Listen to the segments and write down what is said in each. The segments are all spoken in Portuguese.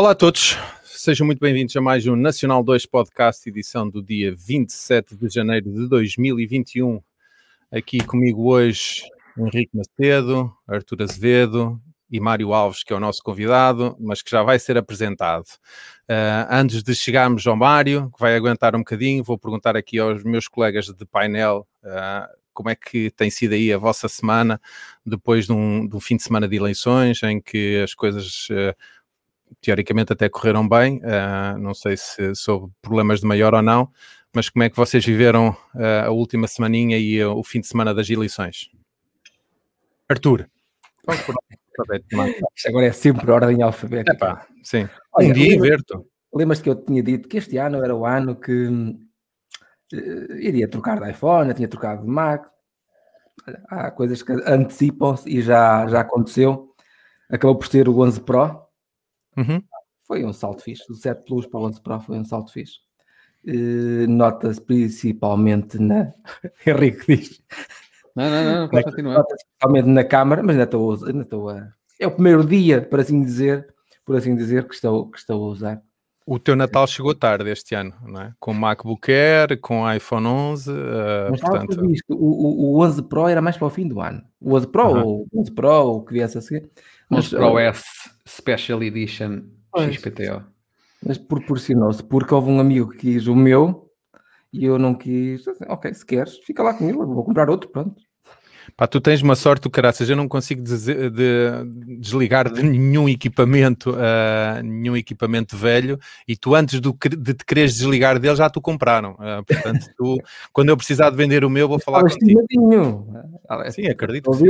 Olá a todos, sejam muito bem-vindos a mais um Nacional 2 Podcast, edição do dia 27 de janeiro de 2021. Aqui comigo hoje Henrique Macedo, Artur Azevedo e Mário Alves, que é o nosso convidado, mas que já vai ser apresentado. Uh, antes de chegarmos ao Mário, que vai aguentar um bocadinho, vou perguntar aqui aos meus colegas de painel uh, como é que tem sido aí a vossa semana, depois de um, de um fim de semana de eleições, em que as coisas uh, teoricamente até correram bem, não sei se soube problemas de maior ou não, mas como é que vocês viveram a última semaninha e o fim de semana das eleições? Arthur. Isto agora é sempre ordem alfabética. Epá, sim. Olha, um dia inverto. Lembras-te que eu tinha dito que este ano era o ano que uh, iria trocar de iPhone, tinha trocado de Mac. Há coisas que antecipam-se e já, já aconteceu. Acabou por ser o 11 Pro. Uhum. Foi um salto fixe. Do 7 Plus para o 11 Pro foi um salto fixe. Uh, Nota-se principalmente na. Henrique diz não, não, não, pode continuar. Especialmente na Câmara, mas ainda estou, ainda estou a. É o primeiro dia, por assim dizer, por assim dizer, que estou, que estou a usar. O teu Natal chegou tarde este ano, não é? Com MacBook Air, com iPhone 11, uh, Mas portanto... o, o, o 11 Pro era mais para o fim do ano. O 11 Pro, uh ou o 11 Pro, o que viesse a seguir. Mas, 11 Pro S Special Edition pois, XPTO. Mas proporcionou-se, porque houve um amigo que quis o meu e eu não quis. Ok, se queres, fica lá com ele, vou comprar outro, pronto. Pá, tu tens uma sorte do caraças, eu não consigo de, de, desligar de nenhum equipamento, uh, nenhum equipamento velho, e tu antes do, de te quereres desligar dele já tu compraram. Uh, portanto, tu, quando eu precisar de vender o meu, vou falar contigo. Sim, acredito que sim.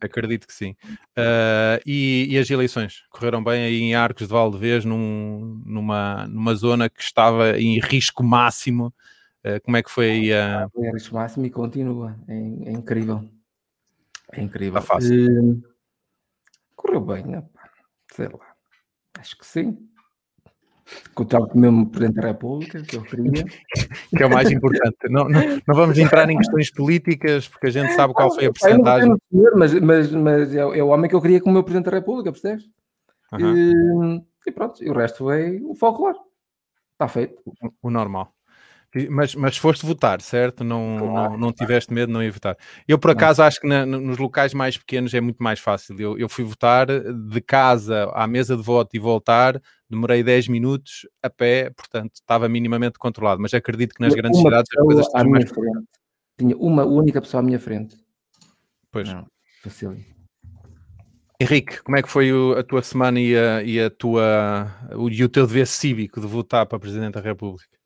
acredito que sim. Uh, e, e, as eleições correram bem aí em Arcos de Valdevez, num, numa, numa zona que estava em risco máximo como é que foi aí a. Foi a risco máximo e continua. É, é incrível. É incrível. Está fácil. Uh, correu bem, né? sei lá. Acho que sim. Encontrar o mesmo Presidente da República, que eu queria. que é o mais importante. Não, não, não, vamos entrar em questões políticas, porque a gente sabe qual foi a porcentagem. Mas, mas, mas é, é, o homem que eu queria como meu Presidente da República, percebes? Uhum. E, e, pronto, e o resto foi o folclore. Está feito. O, o normal. Mas, mas foste votar, certo? Não, claro, não, não tiveste medo de não ir votar. Eu, por acaso, acho que na, nos locais mais pequenos é muito mais fácil. Eu, eu fui votar de casa à mesa de voto e voltar, demorei 10 minutos a pé, portanto, estava minimamente controlado. Mas acredito que nas Tinha grandes cidades as coisas estão mais. Frente. Tinha uma única pessoa à minha frente. Pois. Não, Henrique, como é que foi a tua semana e, a, e, a tua, o, e o teu dever cívico de votar para Presidente da República?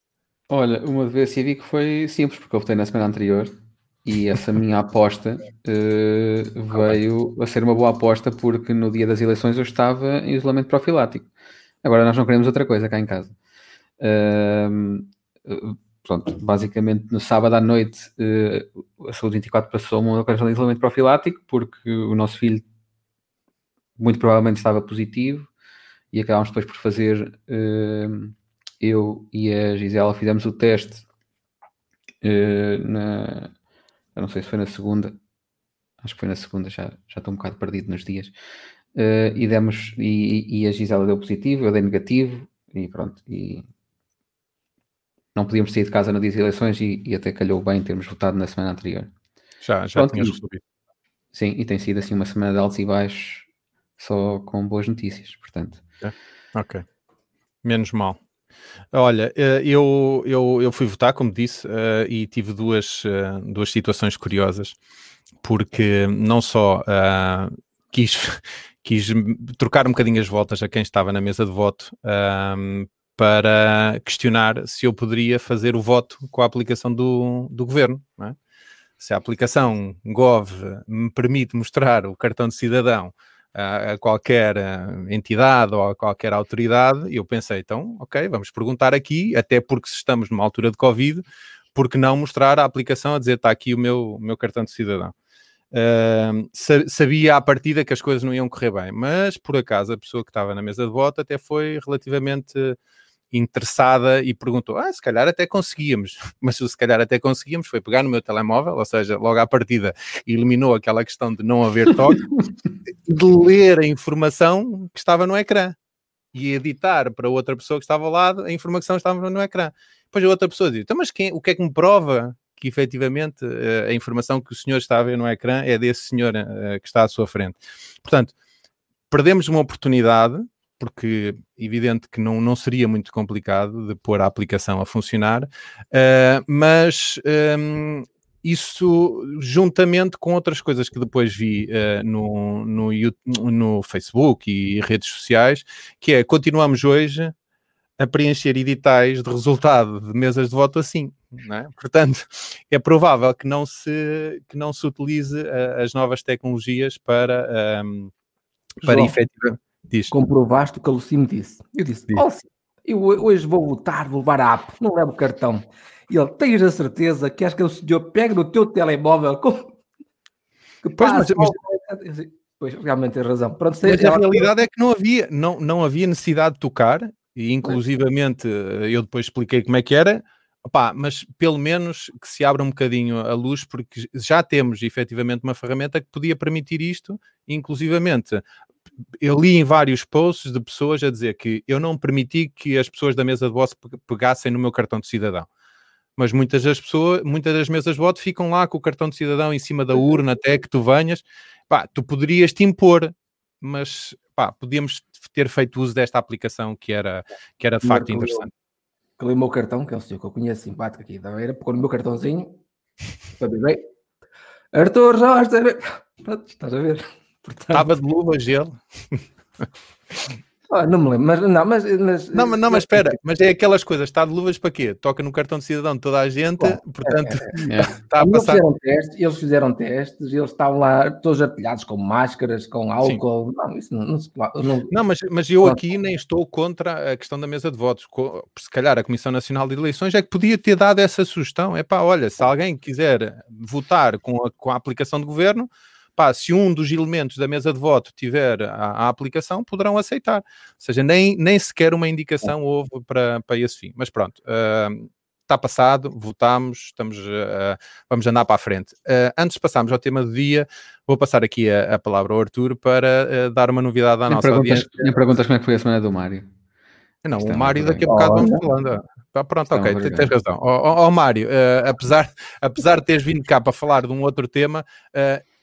Olha, uma vez cívico foi simples, porque eu votei na semana anterior e essa minha aposta uh, veio a ser uma boa aposta porque no dia das eleições eu estava em isolamento profilático. Agora nós não queremos outra coisa cá em casa. Uh, pronto, basicamente no sábado à noite uh, a Saúde 24 passou uma operação de isolamento profilático porque o nosso filho muito provavelmente estava positivo e acabámos depois por fazer uh, eu e a Gisela fizemos o teste uh, na. Eu não sei se foi na segunda, acho que foi na segunda, já, já estou um bocado perdido nos dias. Uh, e demos, e, e, a Gisela deu positivo, eu dei negativo, e pronto. E não podíamos sair de casa no dia das eleições e, e até calhou bem termos votado na semana anterior. Já, já pronto, tinhas resolvido. Sim, e tem sido assim uma semana de altos e baixos, só com boas notícias, portanto. É. Ok. Menos mal. Olha, eh, eu, eu, eu fui votar, como disse, uh, e tive duas, uh, duas situações curiosas, porque não só uh, quis, quis trocar um bocadinho as voltas a quem estava na mesa de voto ehm, para questionar se eu poderia fazer o voto com a aplicação do, do governo. É? Se a aplicação Gov me permite mostrar o cartão de cidadão a, qualquer eh, entidade ou a qualquer autoridade, eu pensei, então, ok, vamos perguntar aqui, até porque se estamos numa altura de Covid, por que não mostrar a aplicação a dizer está aqui o meu, meu cartão de cidadão? Uh, sabia à partida que as coisas não iam correr bem, mas por acaso a pessoa que estava na mesa de voto até foi relativamente interessada e perguntou: Ah, se calhar até conseguíamos, mas se calhar até conseguíamos foi pegar no meu telemóvel, ou seja, logo à partida eliminou aquela questão de não haver toque, de ler a informação que estava no ecrã. e editar para outra pessoa que estava ao lado, a informação estava no ecrã. Depois a outra pessoa diz, então, mas quem, o que é que me prova que efetivamente uh, a informação que o senhor está a ver no ecrã é desse senhor uh, que está à sua frente? Portanto, perdemos uma oportunidade, porque evidente que não, não seria muito complicado de pôr a aplicação a funcionar, uh, mas um, isso juntamente com outras coisas que depois vi uh, no, no, no Facebook e redes sociais, que é continuamos hoje a preencher editais de resultado de mesas de voto assim. É? Portanto, é provável que não se, que não se utilize uh, as novas tecnologias para, um, para João, efetivamente. Comprovaste o que a Lucy me disse. Eu disse: Lucy, eu hoje vou votar, vou levar a app, não levo o cartão. E ele, tens a certeza que acho que o senhor pega no teu telemóvel com... que. Pois, mas, pois, realmente tem razão. Pronto, mas a realidade é que não havia, não, não havia necessidade de tocar, e inclusivamente eu depois expliquei como é que era, Opa, mas pelo menos que se abra um bocadinho a luz, porque já temos efetivamente uma ferramenta que podia permitir isto, inclusivamente eu li em vários posts de pessoas a dizer que eu não permiti que as pessoas da mesa de voto pegassem no meu cartão de cidadão mas muitas das pessoas, muitas das mesas de voto ficam lá com o cartão de cidadão em cima da urna até que tu venhas. Pá, tu poderias te impor, mas pá, podíamos ter feito uso desta aplicação que era, que era de facto interessante. Que o meu cartão, que é o senhor que eu conheço simpático aqui da Beira, pôr no meu cartãozinho para beber. Arthur pronto, estás a ver. Portanto... Estava de luva, gelo. Oh, não me lembro, mas não, mas, mas, não, mas, não, mas espera, mas é aquelas coisas, está de luvas para quê? Toca no cartão de cidadão de toda a gente, claro, portanto, é, é, é. está a passar. Eles fizeram, testes, eles fizeram testes, eles estavam lá todos artilhados com máscaras, com álcool, Sim. não, isso não, não se não, não, mas, mas eu aqui nem estou contra a questão da mesa de votos, se calhar a Comissão Nacional de Eleições é que podia ter dado essa sugestão, é pá, olha, se alguém quiser votar com a, com a aplicação de governo, pá, se um dos elementos da mesa de voto tiver a, a aplicação, poderão aceitar. Ou seja, nem, nem sequer uma indicação houve para, para esse fim. Mas pronto, uh, está passado, votamos, estamos, uh, vamos andar para a frente. Uh, antes de passarmos ao tema do dia, vou passar aqui a, a palavra ao Arthur para uh, dar uma novidade à nem nossa perguntas, audiência. Nem perguntas como é que foi a semana do Mário. Não, o é Mário daqui a bocado vamos falando. Ah, pronto, ok, tens, tens razão. Ó oh, oh, Mário, apesar, apesar de teres vindo cá para falar de um outro tema,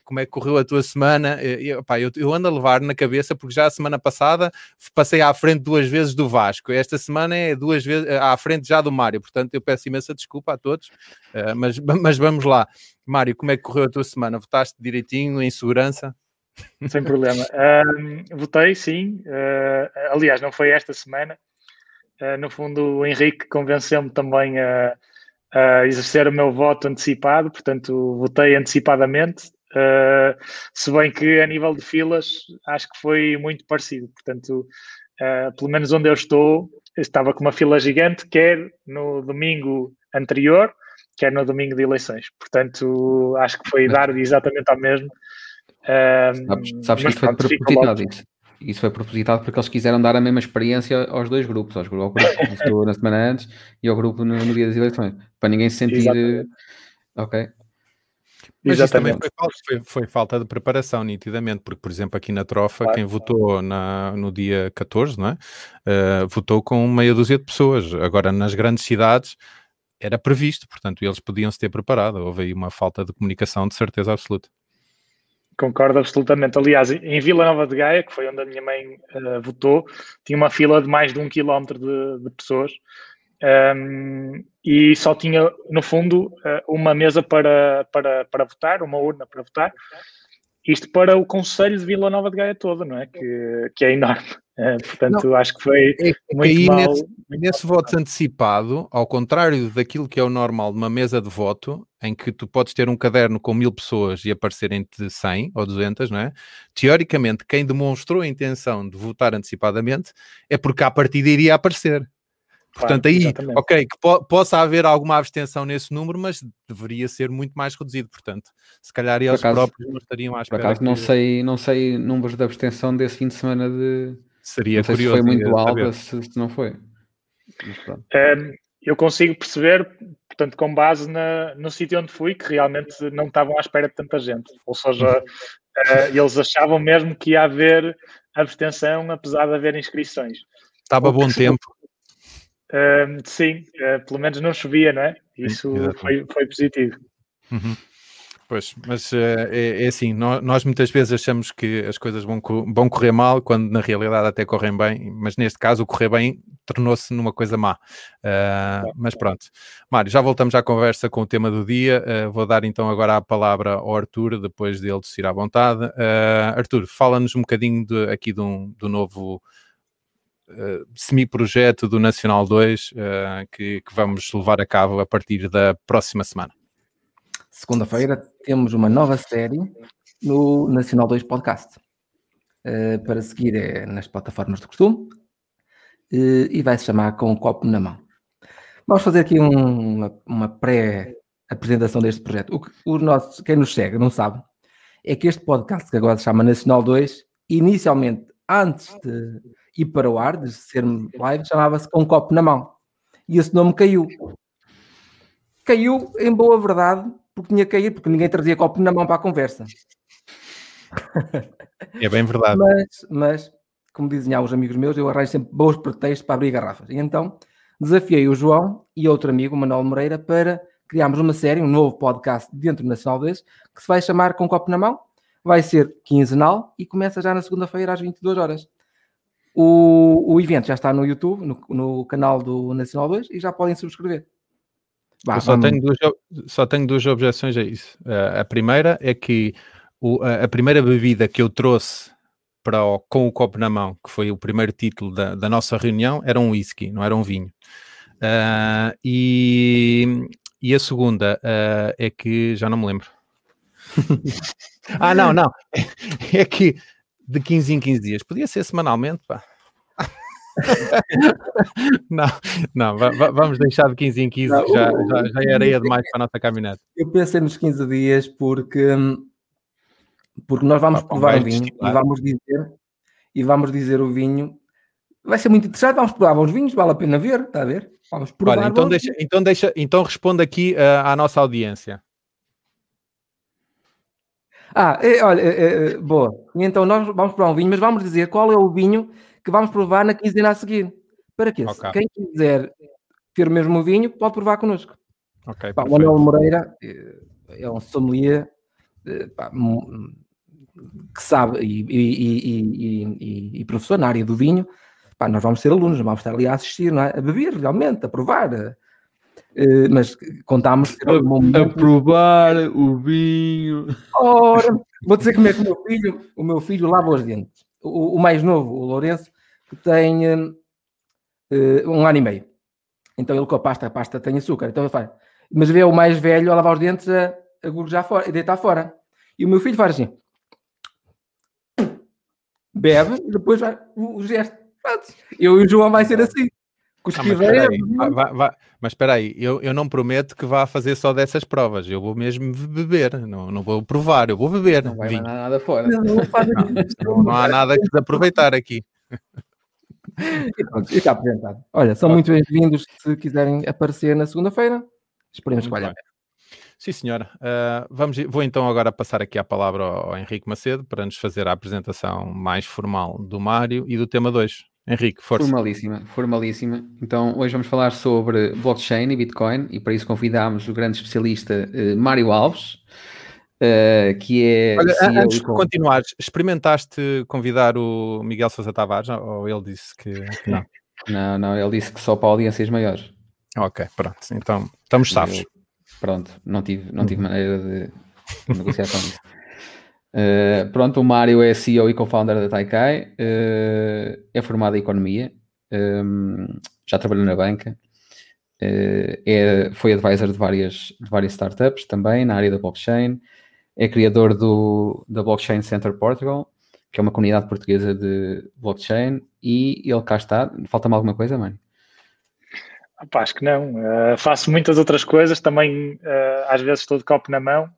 como é que correu a tua semana. Eu, pá, eu, eu, ando a levar na cabeça, porque já a semana passada passei à frente duas vezes do Vasco. Esta semana é duas vezes eh, à frente já do Mário. Portanto, eu peço imensa desculpa a todos, uh, mas, mas vamos lá. Mário, como é que correu a tua semana? Votaste direitinho, em segurança? Sem problema. Votei, sim. Uh, aliás, não foi esta semana. Uh, no fundo, o Henrique convenceu-me também a, a, exercer o meu voto antecipado, portanto, votei antecipadamente. Uh, se bem que a nível de filas acho que foi muito parecido. Portanto, uh, pelo menos onde eu estou, estava com uma fila gigante, quer no domingo anterior, quer no domingo de eleições. Portanto, acho que foi dar exatamente ao mesmo. Uh, sabes, sabes que isso foi propositado isso. Isso foi propositado porque eles quiseram dar a mesma experiência aos dois grupos, aos, ao grupo que votou na semana antes e ao grupo no, no dia das eleições, para ninguém se sentir. Exatamente. Ok. Mas isso também foi, foi, foi, falta de preparação, nitidamente, porque, por exemplo, aqui na Trofa, claro. quem votou na, no dia 14, não é? Uh, votou com meia dúzia de pessoas. Agora, nas grandes cidades, era previsto, portanto, eles podiam se ter preparado. Houve aí uma falta de comunicação de certeza absoluta. Concordo absolutamente. Aliás, em Vila Nova de Gaia, que foi onde a minha mãe uh, votou, tinha uma fila de mais de um quilómetro de, de pessoas um, e só tinha, no fundo, eh, uma mesa para, para, para votar, uma urna para votar. Isto para o Conselho de Vila Nova de Gaia todo, não é? Que, que é enorme. É, portanto, não, acho que foi é, muito mal. Nesse, nesse voto antecipado, ao contrário daquilo que é o normal de uma mesa de voto, em que tu podes ter um caderno com mil pessoas e aparecerem-te 100 ou 200, não é? Teoricamente, quem demonstrou a intenção de votar antecipadamente é porque à partida iria aparecer. Portanto, aí, exatamente. ok, que po possa haver alguma abstenção nesse número, mas deveria ser muito mais reduzido. Portanto, se calhar eles acaso, próprios não estariam à espera. Por acaso, que... não, sei, não sei números de abstenção desse fim de semana de. Seria curioso. Se foi muito alta, se, se, não foi. Um, eu consigo perceber, portanto, com base na, no sítio onde fui, que realmente não estavam à espera de tanta gente. Ou seja, uh, eles achavam mesmo que ia haver abstenção, apesar de haver inscrições. Estava bom tempo. Uh, sim, uh, pelo menos não chovia, não é? Isso foi, foi positivo. Uhum. Pois, mas uh, é, é, assim, nós, nós, muitas vezes achamos que as coisas vão, vão correr mal, quando na realidade até correm bem, mas neste caso o correr bem tornou-se numa coisa má. Uh, mas pronto. Mário, já voltamos à conversa com o tema do dia. Uh, vou dar então agora a palavra ao Arthur, depois dele decidir à vontade. Arthur, fala-nos um bocadinho de, aqui do, do novo Uh, semi-projeto do Nacional 2 uh, que, que, vamos levar a cabo a partir da próxima semana. Segunda-feira temos uma nova série no Nacional 2 Podcast. Uh, para seguir é nas plataformas de costume e vai se chamar Com o Copo na Mão. Vamos fazer aqui um, uma, uma pré-apresentação deste projeto. O, o nosso, quem nos segue não sabe é que este podcast que agora se chama Nacional 2, inicialmente, antes de ir para o ar, de ser live, chamava-se Com um Copo na Mão. E esse nome caiu. Caiu, em boa verdade, porque tinha cair, porque ninguém trazia copo na mão para a conversa. É bem verdade. Mas, mas como dizem alguns amigos meus, eu arranjo sempre bons pretextos para abrir garrafas. E então desafiei o João e outro amigo, o Manuel Moreira, para criarmos uma série, um novo podcast dentro do Nacional 2, que se vai chamar Com Copo na Mão. Vai ser quinzenal e começa já na segunda-feira às 22 horas. O, o evento já está no YouTube, no, no canal do Nacional 2 e já podem subscrever. Bah, eu só, tenho duas, só tenho duas objeções a isso. Uh, a primeira é que o, a, a, primeira bebida que eu trouxe para o, com o copo na mão, que foi o primeiro título da, da nossa reunião, era um whisky, não era um vinho. Uh, e, e a segunda uh, é que já não me lembro. ah, não, não. É que de 15 em 15 dias. Podia ser semanalmente, pá. não, não, vamos deixar de 15 em 15, não, já, já, já é areia demais para a nossa caminhada. Eu pensei nos 15 dias porque, porque nós vamos ah, provar o vinho e vamos dizer e vamos dizer o vinho. Vai ser muito interessante, vamos provar os vinhos, vale a pena ver, está a ver? Vamos provar. Olha, então, deixa, então, deixa, então responda aqui uh, à nossa audiência. Ah, é, olha, é, é, boa. Então nós vamos provar um vinho, mas vamos dizer qual é o vinho que vamos provar na quinzena a seguir. Para quê? Okay. Quem quiser ter o mesmo vinho, pode provar connosco. Okay, pá, o Manuel Moreira eh, é um sommelier eh, pá, que sabe e, e, e, e, professor na área do vinho. Pá, nós vamos ser alunos, vamos estar ali a assistir, é? a beber realmente, a provar. Uh, mas contámos a, a, provar o vinho. Ora, vou dizer como é que o meu filho, o meu filho lava os dentes o, o, mais novo, o Lourenço, tem uh, um ano e meio. Então ele com a pasta, a pasta tem açúcar. Então ele faz. Mas vê o mais velho a lavar os dentes a, a já fora, a deitar fora. E o meu filho faz assim. Bebe e depois vai o, gesto. Eu e o João vai ser assim. Ah, mas, espera aí, vai, vai, mas espera aí, eu, eu não prometo que vá fazer só dessas provas. Eu vou mesmo beber, não, não vou provar, eu vou beber. Não vai nada fora. Não, não, não, não há nada que desaproveitar aqui. E pronto, está apresentado. Olha, são muito bem-vindos se quiserem aparecer na segunda-feira. Esperemos que valha Sim, senhora. Uh, vamos, vou então agora passar aqui a palavra ao, ao Henrique Macedo para nos fazer a apresentação mais formal do Mário e do tema 2. Henrique, força. Formalíssima, formalíssima. Então, hoje vamos falar sobre blockchain e Bitcoin e para isso convidámos o grande especialista uh, Mário Alves, uh, que é. Olha, CEO antes de continuares, experimentaste convidar o Miguel Sousa Tavares ou ele disse que, que não? não, não, ele disse que só para audiências maiores. Ok, pronto, então estamos safos. Pronto, não tive, não tive maneira de negociar com isso. Uh, pronto, o Mário é CEO e co-founder da Taikai, uh, é formado em Economia, um, ehm, já trabalhou na banca, uh, é, foi advisor de várias, de várias startups também na área da blockchain, é criador do, da Blockchain Center Portugal, que é uma comunidade portuguesa de blockchain, e ele cá está. Falta-me alguma coisa, Mário? acho que não. faço muitas outras coisas, também às vezes estou de copo na mão,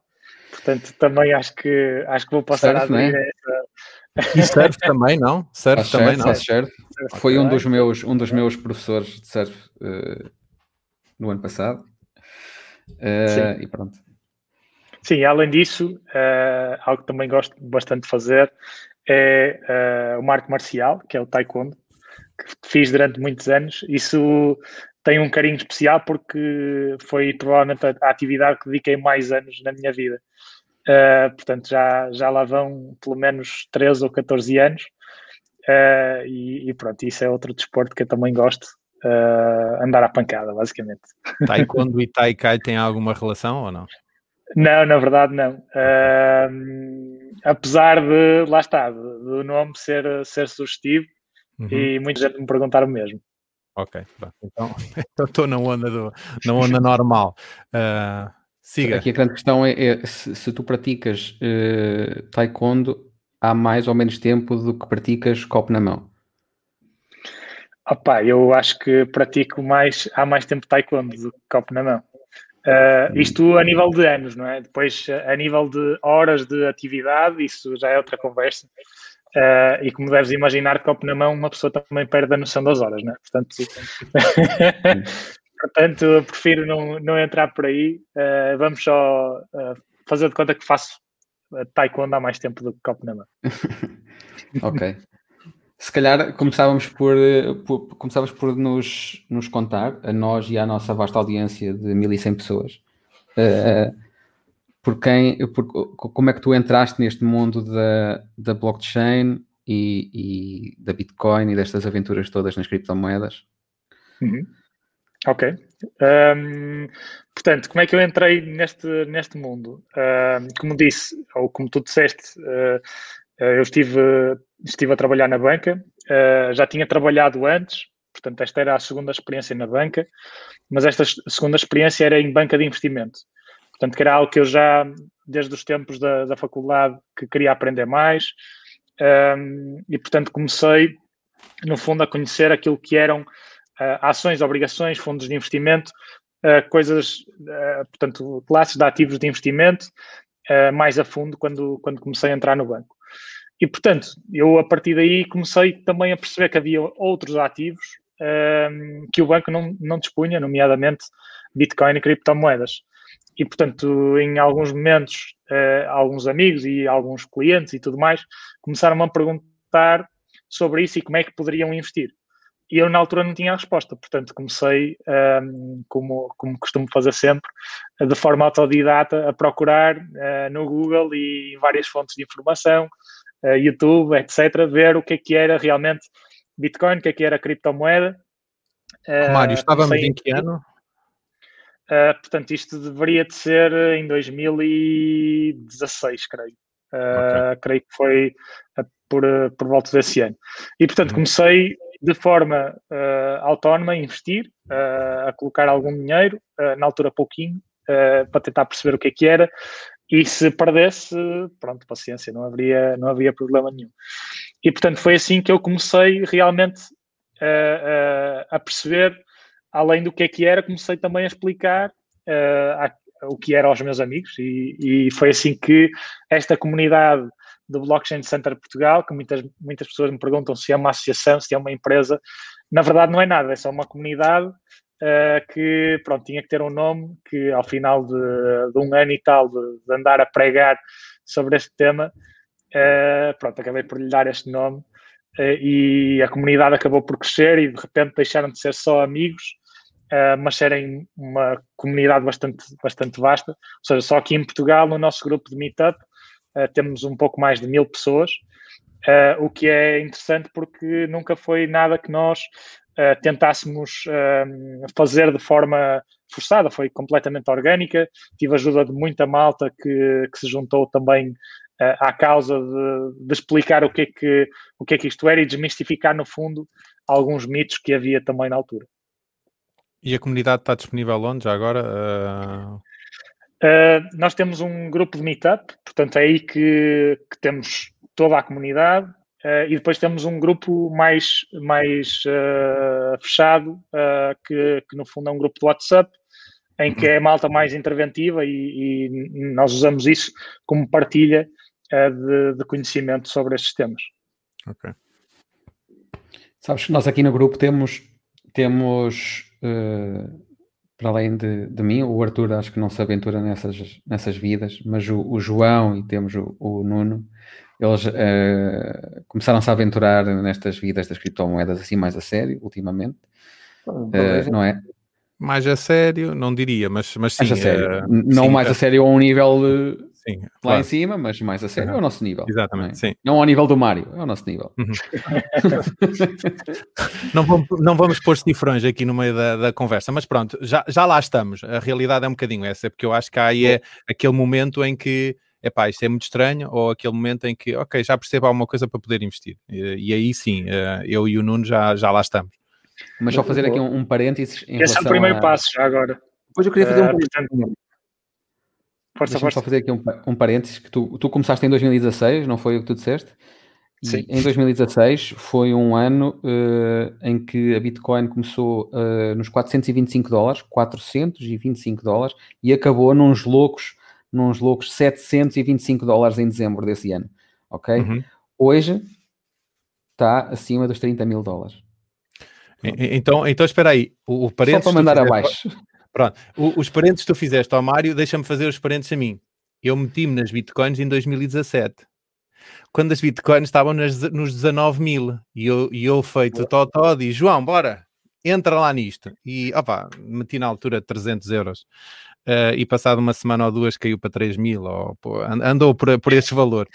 Portanto, também acho que, acho que vou passar surf, a abrir né? essa. E surf também, não? Surf também, surf, não? Surf. Foi um dos meus, um dos meus professores de surf uh, no ano passado. Uh, e pronto. Sim, além disso, uh, algo que também gosto bastante de fazer é o marco marcial, que é o taekwondo, que fiz durante muitos anos. Isso tem um carinho especial porque foi provavelmente a atividade que dediquei mais anos na minha vida. Uh, portanto, já, já lá vão pelo menos 13 ou 14 anos. Uh, e, e, pronto, isso é outro desporto que eu também gosto. Uh, andar à pancada, basicamente. Taekwondo e Taikai têm alguma relação ou não? Não, na verdade não. apesar de, lá está, do nome ser, ser sugestivo uhum. e muita gente me perguntar o mesmo. Ok, pronto. Então estou na onda, do, na onda normal. Uh, siga. Aqui a grande questão é, é se, se, tu praticas uh, taekwondo há mais ou menos tempo do que praticas copo na mão. Opa, eu acho que pratico mais há mais tempo taekwondo do que copo na mão. Uh, isto a nível de anos, não é? Depois, a nível de horas de atividade, isso já é outra conversa. Uh, e como deves imaginar, copo na mão, uma pessoa também perde a noção das horas, não é? Portanto, portanto eu prefiro não, não entrar por aí. Uh, vamos só fazer de conta que faço taekwondo há mais tempo do que copo na mão. ok. Se calhar começávamos por, por, começávamos por nos, nos contar, a nós e à nossa vasta audiência de 1100 pessoas, uh, por quem, por, como é que tu entraste neste mundo da, da blockchain e, e da Bitcoin e destas aventuras todas nas criptomoedas? Uhum. Ok. Um, portanto, como é que eu entrei neste, neste mundo? Como disse, ou como tu disseste, uh, eu estive, estive a trabalhar na banca, uh, já tinha trabalhado antes, portanto, esta era a segunda experiência na banca, mas esta segunda experiência era em banca de investimento. Portanto, que era algo que eu já, desde os tempos da, da faculdade, que queria aprender mais. Um, e, portanto, comecei, no fundo, a conhecer aquilo que eram uh, ações, obrigações, fundos de investimento, uh, coisas, portanto, classes de ativos de investimento, mais a fundo quando, quando comecei a entrar no banco. E, portanto, eu a partir daí comecei também a perceber que havia outros ativos que o banco não, não dispunha, nomeadamente Bitcoin e criptomoedas e, portanto, em alguns momentos, uh, alguns amigos e alguns clientes e tudo mais começaram a perguntar sobre isso e como é que poderiam investir. E eu, na altura, não tinha a resposta, portanto, comecei, um, ehm, como, como costumo fazer sempre, de forma autodidata, a procurar uh, no Google e em várias fontes de informação, YouTube, etc., ver o que é que era realmente Bitcoin, o que é que era criptomoeda. Mário, estávamos em que ano? Uh, portanto, isto deveria de ser em 2016, creio. Uh, okay. Creio que foi uh, por, por volta desse ano. E, portanto, uhum. comecei de forma autónoma a investir, a colocar algum dinheiro, na altura pouquinho, para tentar perceber o que é que era. E se perdesse, pronto, paciência, não haveria, não havia problema nenhum. E, portanto, foi assim que eu comecei realmente a perceber além do que é que era, comecei também a explicar uh, a, o que era aos meus amigos e, e, foi assim que esta comunidade do Blockchain Center Portugal, que muitas, muitas pessoas me perguntam se é uma associação, se é uma empresa, na verdade não é nada, é só uma comunidade uh, que, pronto, tinha que ter um nome que ao final de, de um ano e tal de, de, andar a pregar sobre este tema, uh, pronto, acabei por lhe dar este nome e a comunidade acabou por crescer e de repente deixaram de ser só amigos uh, mas serem uma comunidade bastante, bastante vasta. Ou seja, só aqui em Portugal, no nosso grupo de meetup, uh, temos um pouco mais de mil pessoas, uh, o que é interessante porque nunca foi nada que nós tentássemos fazer de forma forçada, foi completamente orgânica. Tive ajuda de muita malta que, que se juntou também à causa de, de, explicar o que, é que, o que é que isto era e desmistificar, no fundo, alguns mitos que havia também na altura. E a comunidade está disponível onde já agora? Uh... Uh, nós temos um grupo de meetup, portanto é aí que, que temos toda a comunidade uh, e depois temos um grupo mais, mais fechado, que, que no fundo é um grupo de WhatsApp, em que é a malta mais interventiva e, e nós usamos isso como partilha de, de, conhecimento sobre estes temas. Ok. Sabes que nós aqui no grupo temos, temos uh, para além de, de, mim, o Arthur acho que não se aventura nessas, nessas vidas, mas o, o João e temos o, o Nuno eles uh, começaram-se a aventurar nestas vidas das criptomoedas assim mais a sério, ultimamente, uh, não é? Mais a sério, não diria, mas, mas sim. Mais a sério. não sim, mais a sério a um nível sim, lá claro. em cima, mas mais a sério Uhum. é o nosso nível. Exatamente, não, é? sim. não ao nível do Mário, é o nosso nível. Não vamos, não vamos pôr cifrões aqui no meio da, da conversa, mas pronto, já, já lá estamos. A realidade é um bocadinho essa, porque eu acho que aí é aquele momento em que, epá, isto é muito estranho, ou aquele momento em que, ok, já percebo alguma coisa para poder investir. E, e aí sim, eh, eu e o Nuno já, já lá estamos. Mas só fazer aqui um, um parênteses em Esse é o primeiro a... passo já agora. Depois eu queria fazer um portanto, Força, força. só fazer aqui um, um parênteses, que tu, tu começaste em 2016, não foi o que tu disseste? E Sim. em 2016 foi um ano eh, em que a Bitcoin começou eh, nos 425 dólares, 425 dólares, e acabou nos loucos, nos loucos 725 dólares em dezembro desse ano, ok? Uhum. Hoje está acima dos 30 mil dólares. E- e- Então, então espera aí, o, o Só para mandar fizeste- abaixo. Pronto, o- os parentes que tu fizeste ao Mário, deixa-me fazer os parentes a mim. Eu meti-me nas bitcoins em 2017, quando as bitcoins estavam nas- nos 19 mil, e eu, e eu feito totó, disse, João, bora, entra lá nisto. E, opá, meti na altura 300 euros. Eh, e passado uma semana ou duas caiu para 3 mil, ou, pô, an- andou por, por esse valor.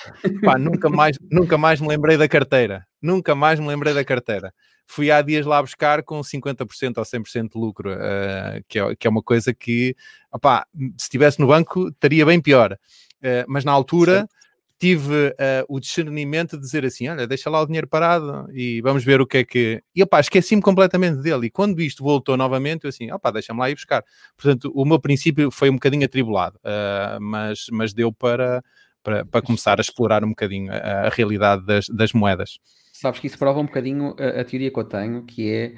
Pá, nunca, mais, nunca mais me lembrei da carteira. Nunca mais me lembrei da carteira. Fui há dias lá buscar com 50% ou 100% de lucro, eh, que, é, que é uma coisa que, opá, se estivesse no banco, estaria bem pior. Eh, mas na altura tive eh, o discernimento de dizer assim: olha, deixa lá o dinheiro parado e vamos ver o que é que. E opá, esqueci-me completamente dele. E quando isto voltou novamente, eu assim: opá, deixa-me lá ir buscar. Portanto, o meu princípio foi um bocadinho atribulado, eh, mas, mas deu para, para, para começar a explorar um bocadinho a, a realidade das, das moedas. Sabes que isso prova um bocadinho a, a teoria que eu tenho, que é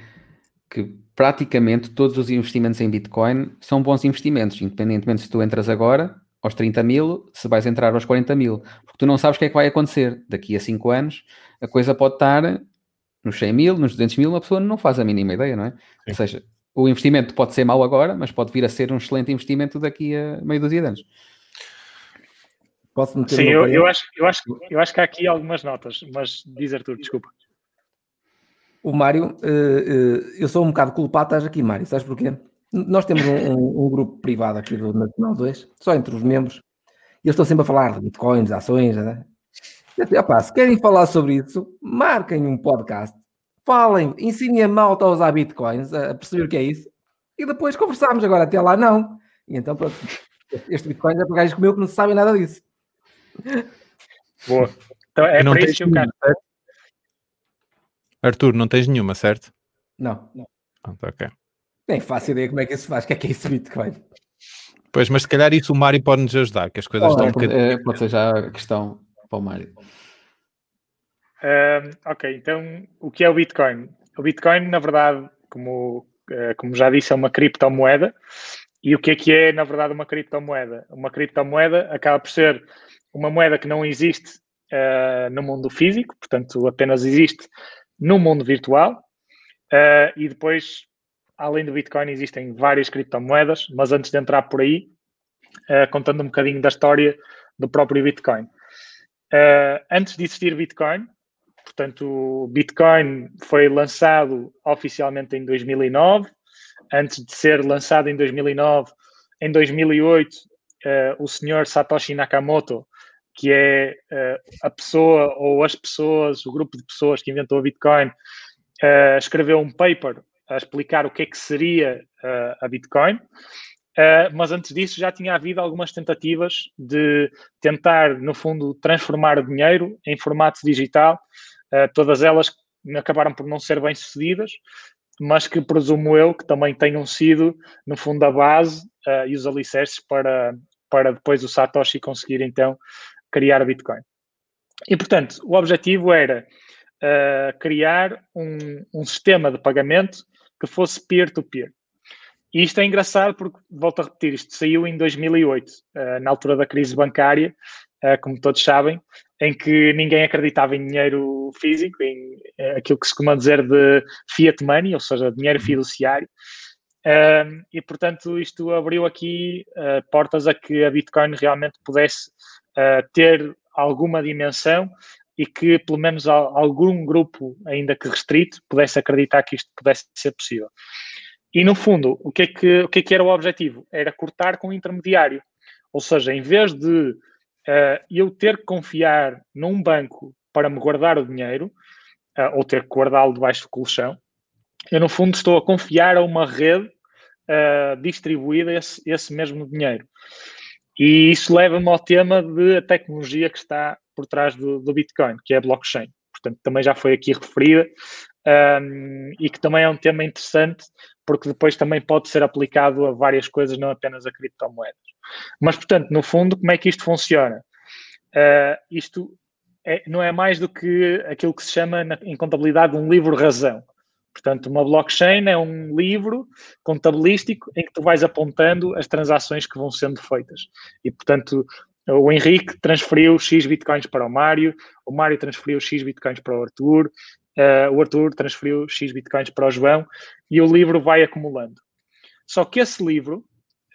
que praticamente todos os investimentos em Bitcoin são bons investimentos, independentemente se tu entras agora aos 30 mil, se vais entrar aos 40 mil, porque tu não sabes o que é que vai acontecer. Daqui a 5 anos, a coisa pode estar nos 100 mil, nos 200 mil, uma pessoa não faz a mínima ideia, não é? Sim. Ou seja, o investimento pode ser mau agora, mas pode vir a ser um excelente investimento daqui a meio dúzia de anos. Posso meter Sim, eu, eu, acho, eu, acho, eu acho que há aqui algumas notas, mas diz Arthur, desculpa. O Mário, eh, eh, eu sou um bocado culpado, estás aqui, Mário, sabes porquê? Nós temos um, um- um grupo privado aqui do Nacional 2, só entre os membros, e eles estão sempre a falar de bitcoins, ações, né? Eu "Opá, se querem falar sobre isso, marquem um podcast, falem, ensinem a malta a usar bitcoins, a perceber o que é isso, e depois conversamos. Agora, até lá, não. E então, pronto, este bitcoin é para gajos como eu que não sabem nada disso. Boa. Então é não para tens isso que eu quero. nenhuma, certo? Arthur, não tens nenhuma, certo? Não, não. Pronto, ok. Nem faço ideia como é que isso faz, o que é que é isso bitcoin. Pois, mas se calhar isso o Mário pode nos ajudar, que as coisas Oh, estão um Pode, bocadinho. eh, pode ser já a questão para o Mário. Ahm, ok, então o que é o Bitcoin? O Bitcoin, na verdade, como, eh, como já disse, é uma criptomoeda. E o que é que é, na verdade, uma criptomoeda? Uma criptomoeda acaba por ser uma moeda que não existe eh, no mundo físico, portanto, apenas existe no mundo virtual. E depois, além do Bitcoin, existem várias criptomoedas, mas antes de entrar por aí, eh, contando um bocadinho da história do próprio Bitcoin. Eh, antes de existir Bitcoin, Portanto, o Bitcoin foi lançado oficialmente em 2009. Antes de ser lançado em 2009, em 2008, eh, o senhor Satoshi Nakamoto, que é a pessoa ou as pessoas, o grupo de pessoas que inventou o Bitcoin, escreveu um paper a explicar o que é que seria eh, a Bitcoin. Uh, mas antes disso já tinha havido algumas tentativas de tentar, no fundo, transformar o dinheiro em formato digital. Uh, todas elas acabaram por não ser bem sucedidas, mas que presumo eu que também tenham sido, no fundo, a base uh, e os alicerces para, para depois o Satoshi conseguir então criar o Bitcoin. E, portanto, o objetivo era uh, criar um, um sistema de pagamento que fosse peer-to-peer. E isto é engraçado porque, volto a repetir, isto saiu em 2008, uh, na altura da crise bancária, uh, como todos sabem, em que ninguém acreditava em dinheiro físico, em uh, aquilo que se costuma dizer de fiat money, ou seja, dinheiro fiduciário. Um, e, portanto, isto abriu aqui portas a que a Bitcoin realmente pudesse ter alguma dimensão e que pelo menos algum grupo, ainda que restrito, pudesse acreditar que isto pudesse ser possível. E no fundo, o que é que, o que, é que era o objetivo? Era cortar com o intermediário. Ou seja, em vez de uh, eu ter que confiar num banco para me guardar o dinheiro, uh, ou ter que guardá-lo debaixo do colchão, eu no fundo estou a confiar a uma rede uh, distribuída esse, esse mesmo dinheiro. E isso leva-me ao tema de a tecnologia que está por trás do, do Bitcoin, que é a blockchain. Portanto, também já foi aqui referida um, e que também é um tema interessante porque depois também pode ser aplicado a várias coisas, não apenas a criptomoedas. Mas, portanto, no fundo, como é que isto funciona? Uh, isto é, não é mais do que aquilo que se chama na, em contabilidade um livro-razão. Portanto, uma blockchain é um livro contabilístico em que tu vais apontando as transações que vão sendo feitas. E, portanto, o Henrique transferiu X bitcoins para o Mário, o Mário transferiu X bitcoins para o Arthur, uh, o Arthur transferiu X bitcoins para o João e o livro vai acumulando. Só que esse livro,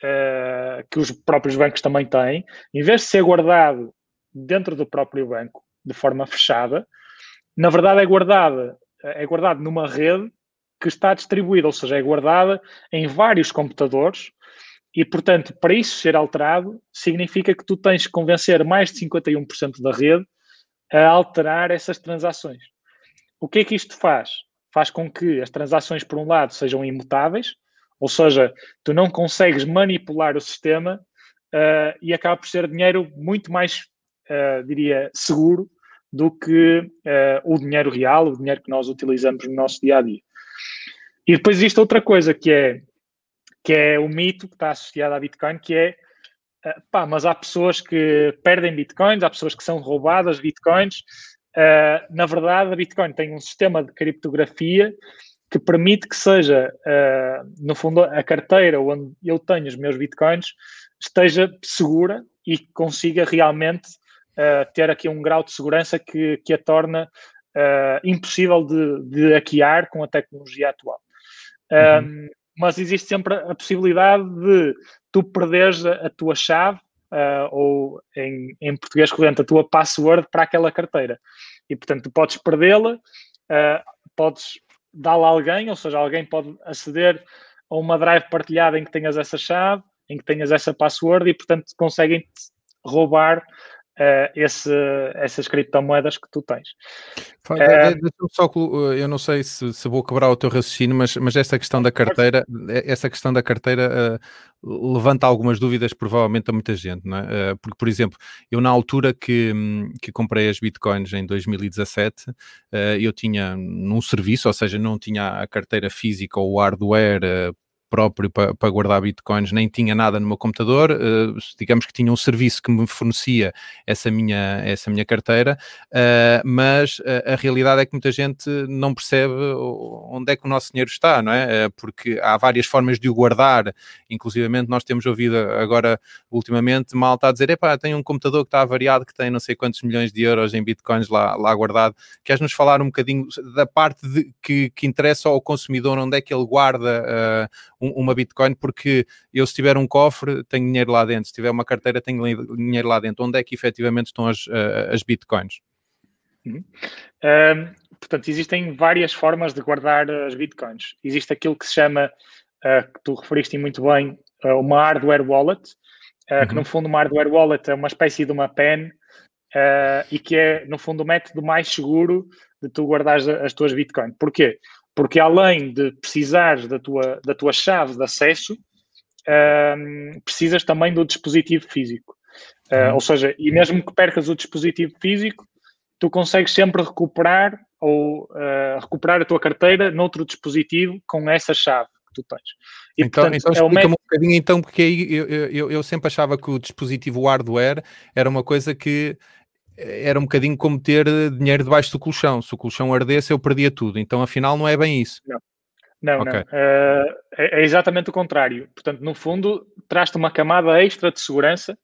uh, que os próprios bancos também têm, em vez de ser guardado dentro do próprio banco, de forma fechada, na verdade é guardada é guardado numa rede que está distribuída, ou seja, é guardada em vários computadores e, portanto, para isso ser alterado, significa que tu tens que convencer mais de 51% da rede a alterar essas transações. O que é que isto faz? Faz com que as transações, por um lado, sejam imutáveis, ou seja, tu não consegues manipular o sistema uh, e acaba por ser dinheiro muito mais, uh, diria, seguro do que uh, o dinheiro real, o dinheiro que nós utilizamos no nosso dia a dia. E depois existe outra coisa que é, que é o mito que está associado à Bitcoin, que é uh, pá, mas há pessoas que perdem Bitcoins, há pessoas que são roubadas Bitcoins. Uh, na verdade, a Bitcoin tem um sistema de criptografia que permite que seja, no fundo, a carteira onde eu tenho os meus Bitcoins esteja segura e consiga realmente uh, ter aqui um grau de segurança que, que a torna uh, impossível de, de hackear com a tecnologia atual. Uhum. Um, mas existe sempre a possibilidade de tu perderes a, a tua chave uh, ou em, em português corrente a tua password para aquela carteira. E portanto tu podes perdê-la, podes dá-la a alguém, ou seja, alguém pode aceder a uma drive partilhada em que tenhas essa chave, em que tenhas essa password e portanto conseguem roubar uh, esse, essas criptomoedas que tu tens. Uh, só, eu não sei se, se, vou quebrar o teu raciocínio, mas, mas essa questão da carteira, essa questão da carteira uh, levanta algumas dúvidas provavelmente a muita gente, não é? Porque, por exemplo, eu na altura que, que comprei as bitcoins em 2017, eu tinha num serviço, ou seja, não tinha a carteira física ou o hardware próprio para, para guardar bitcoins, nem tinha nada no meu computador, uh, digamos que tinha um serviço que me fornecia essa minha, essa minha carteira, uh, mas uh, a realidade é que muita gente não percebe onde é que o nosso dinheiro está, não é? porque há várias formas de o guardar, inclusivamente nós temos ouvido agora, ultimamente, mal está a dizer, epá, tem um computador que está avariado, que tem não sei quantos milhões de euros em bitcoins lá, lá guardado. Queres nos falar um bocadinho da parte de, que, que interessa ao consumidor, onde é que ele guarda uma Bitcoin, porque eu se tiver um cofre tenho dinheiro lá dentro, se tiver uma carteira tenho dinheiro lá dentro. Onde é que efetivamente estão as, as Bitcoins? Uhum. Um, portanto, existem várias formas de guardar as Bitcoins. Existe aquilo que se chama, uh, que tu referiste muito bem, uh, uma hardware wallet, uh, uhum. que no fundo uma hardware wallet é uma espécie de uma pen e que é, no fundo, o método mais seguro de tu guardares as tuas Bitcoins. Porquê? Porque além de precisares da tua, da tua chave de acesso, um, precisas também do dispositivo físico. Uh, ou seja, e mesmo que percas o dispositivo físico, tu consegues sempre recuperar ou uh, recuperar a tua carteira noutro dispositivo com essa chave que tu tens. E, então, portanto, então é explica-me método... um bocadinho então, porque aí eu, eu, eu, sempre achava que o dispositivo hardware era uma coisa que era um bocadinho como ter dinheiro debaixo do colchão. Se o colchão ardesse, eu perdia tudo. Então, afinal, não é bem isso. Não, não, okay. não. Uh, é, é, exatamente o contrário. Portanto, no fundo, traz-te uma camada extra de segurança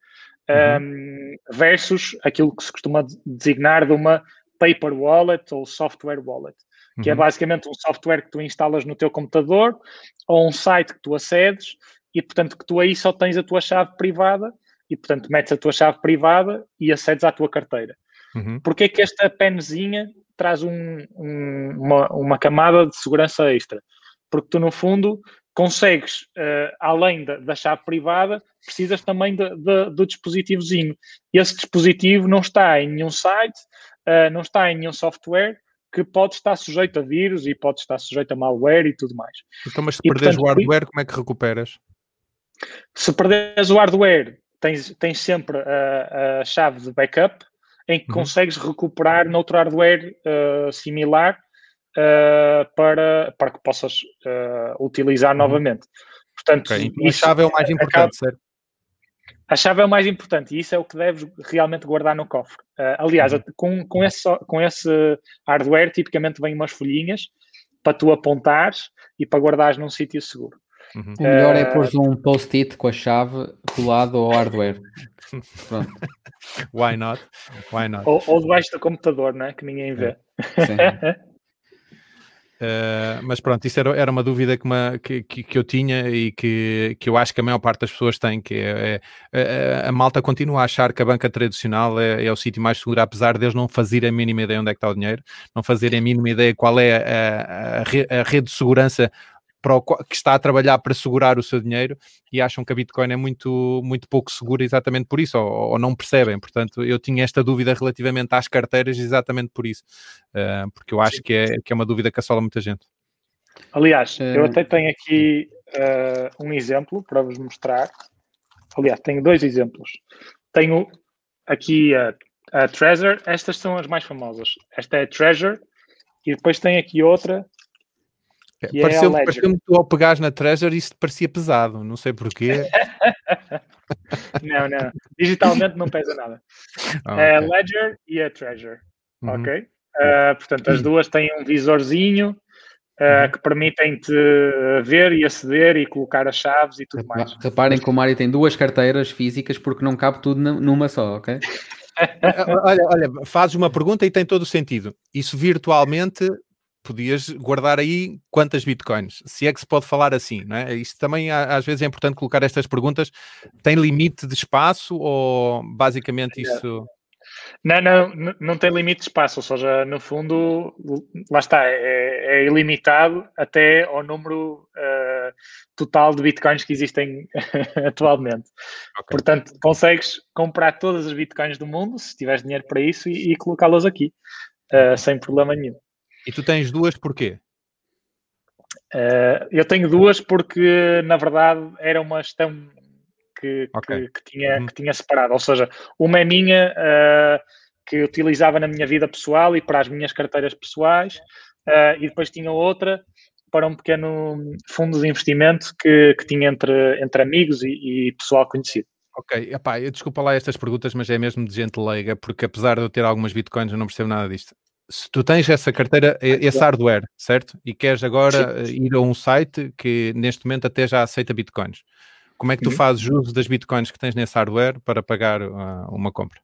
uhum. um, versus aquilo que se costuma designar de uma paper wallet ou software wallet, que é uhum. é basicamente um software que tu instalas no teu computador ou um site que tu acedes e, portanto, que tu aí só tens a tua chave privada e, portanto, metes a tua chave privada e acedes à tua carteira. Uhum. Porquê que esta penzinha traz um, um, uma, uma camada de segurança extra? Porque tu, no fundo, consegues, uh, além da, da, chave privada, precisas também de, de, do dispositivozinho. E esse dispositivo não está em nenhum site, uh, não está em nenhum software, que pode estar sujeito a vírus e pode estar sujeito a malware e tudo mais. Então, mas se e, perderes portanto, o hardware, como é que recuperas? Se perderes o hardware, tens, tens sempre a, a chave de backup em que uhum. consegues recuperar noutro hardware uh, similar uh, para, para que possas uh, utilizar uhum. novamente. Portanto, okay. Então, a chave é o mais importante, acaba, certo? A chave é o mais importante e isso é o que deves realmente guardar no cofre. Uh, aliás, uhum. com, com, esse, com esse hardware, tipicamente vêm umas folhinhas para tu apontares e para guardares num sítio seguro. Uhum. O melhor é pôr um post-it com a chave colado ao hardware. Pronto. Why not? Why not? Ou, ou debaixo do computador, né? que ninguém vê. É. Uh, mas pronto, isso era, era uma dúvida que, uma, que, que, eu tinha e que, que eu acho que a maior parte das pessoas tem, que é, é, é a malta continua a achar que a banca tradicional é, é, o sítio mais seguro, apesar de eles não fazerem a mínima ideia onde é que está o dinheiro, não fazerem a mínima ideia qual é a, a, a rede de segurança o, que está a trabalhar para segurar o seu dinheiro e acham que a Bitcoin é muito, muito pouco segura exatamente por isso, ou, ou não percebem. Portanto, eu tinha esta dúvida relativamente às carteiras exatamente por isso, uh, porque eu acho que é, que é uma dúvida que assola muita gente. Aliás, eu até tenho aqui uh, um exemplo para vos mostrar. Aliás, tenho dois exemplos. Tenho aqui a, a Treasure, estas são as mais famosas. Esta é a Treasure, e depois tem aqui outra é, pareceu, é pareceu-me que tu ao pegares na Treasure isso te parecia pesado, não sei porquê. não, não. Digitalmente não pesa nada. Ah, é a Ledger e a Treasure. Uhum. Ok? Uh, portanto, as duas têm um visorzinho uh, uhum. que permitem-te ver e aceder e colocar as chaves e tudo mais. Reparem que o Mário tem duas carteiras físicas porque não cabe tudo numa só, ok? olha, olha, fazes uma pergunta e tem todo o sentido. Isso virtualmente podias guardar aí quantas bitcoins, se é que se pode falar assim, não é? Isto também às vezes é importante colocar estas perguntas. Tem limite de espaço ou basicamente isso? Não, não, não tem limite de espaço, ou seja, no fundo, lá está, é, é ilimitado até ao número uh, total de bitcoins que existem atualmente. Okay. Portanto, consegues comprar todas as bitcoins do mundo, se tiveres dinheiro para isso, e, e colocá-las aqui, uh, sem problema nenhum. E tu tens duas porquê? Uh, eu tenho duas porque, na verdade, era uma gestão que, okay. que, que, tinha, uhum. que tinha separado. Ou seja, uma é minha, uh, que utilizava na minha vida pessoal e para as minhas carteiras pessoais, uh, e depois tinha outra para um pequeno fundo de investimento que, que tinha entre, entre amigos e, e pessoal conhecido. Ok, epá, eu desculpa lá estas perguntas, mas é mesmo de gente leiga, porque apesar de eu ter algumas bitcoins, eu não percebo nada disto se tu tens essa carteira, esse hardware, certo? E queres agora sim. ir a um site que neste momento até já aceita bitcoins, como é que tu uhum. fazes uso das bitcoins que tens nesse hardware para pagar uh, uma compra?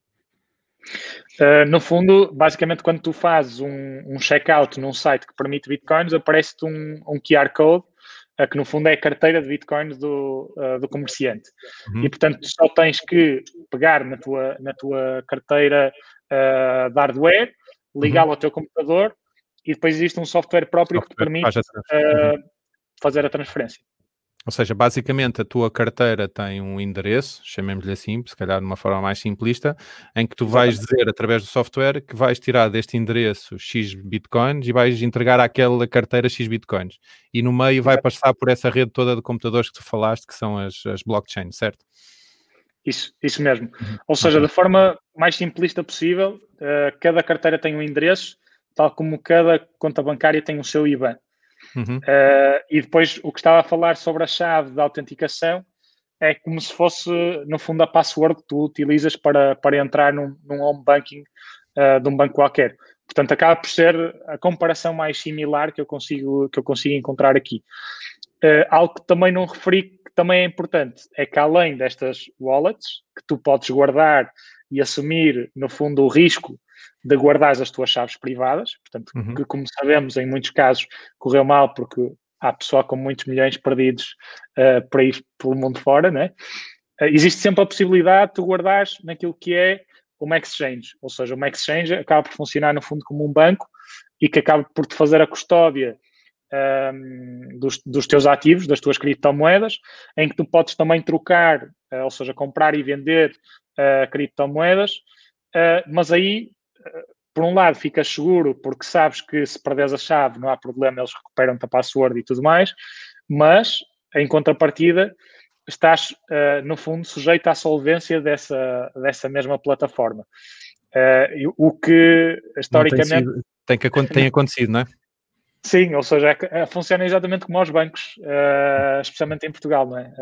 Uh, no fundo, basicamente, quando tu fazes um, um checkout num site que permite bitcoins, aparece-te um, um, QR Code, uh, que no fundo é a carteira de bitcoins do, uh, do comerciante. Uhum. E portanto, só tens que pegar na tua, na tua carteira de hardware ligá-lo uhum. ao teu computador e depois existe um software próprio software que te permite uh, fazer a transferência. Ou seja, basicamente a tua carteira tem um endereço, chamemos-lhe assim, se calhar de uma forma mais simplista, em que tu vais dizer através do software que vais tirar deste endereço X bitcoins e vais entregar àquela carteira X bitcoins. E no meio vai passar por essa rede toda de computadores que tu falaste, que são as, as blockchains, certo? Isso, isso mesmo. Uhum. Ou seja, da forma mais simplista possível, uh, cada carteira tem um endereço, tal como cada conta bancária tem o seu IBAN. Uhum. Uh, e depois o que estava a falar sobre a chave de autenticação é como se fosse, no fundo, a password que tu utilizas para, para entrar num, num home banking uh, de um banco qualquer. Portanto, acaba por ser a comparação mais similar que eu consigo, que eu consigo encontrar aqui. Uh, algo que também não referi também é importante é que além destas wallets, que tu podes guardar e assumir, no fundo, o risco de guardar as tuas chaves privadas, portanto, uhum. que como sabemos, em muitos casos correu mal porque há pessoal com muitos milhões perdidos uh, por aí pelo mundo fora, né? existe sempre a possibilidade de tu guardares naquilo que é uma exchange, ou seja, uma exchange acaba por funcionar no fundo como um banco e que acaba por te fazer a custódia um, dos, dos, teus ativos, das tuas criptomoedas, em que tu podes também trocar, uh, ou seja, comprar e vender uh, criptomoedas, uh, mas aí, por um lado, ficas seguro porque sabes que se perdes a chave não há problema, eles recuperam-te a password e tudo mais, mas em contrapartida estás, no fundo, sujeito à solvência dessa, dessa mesma plataforma. O que, historicamente... Tem, sido, tem, que, tem acontecido, não é? Sim, ou seja, é, é, funciona exatamente como aos bancos, uh, especialmente em Portugal, não é?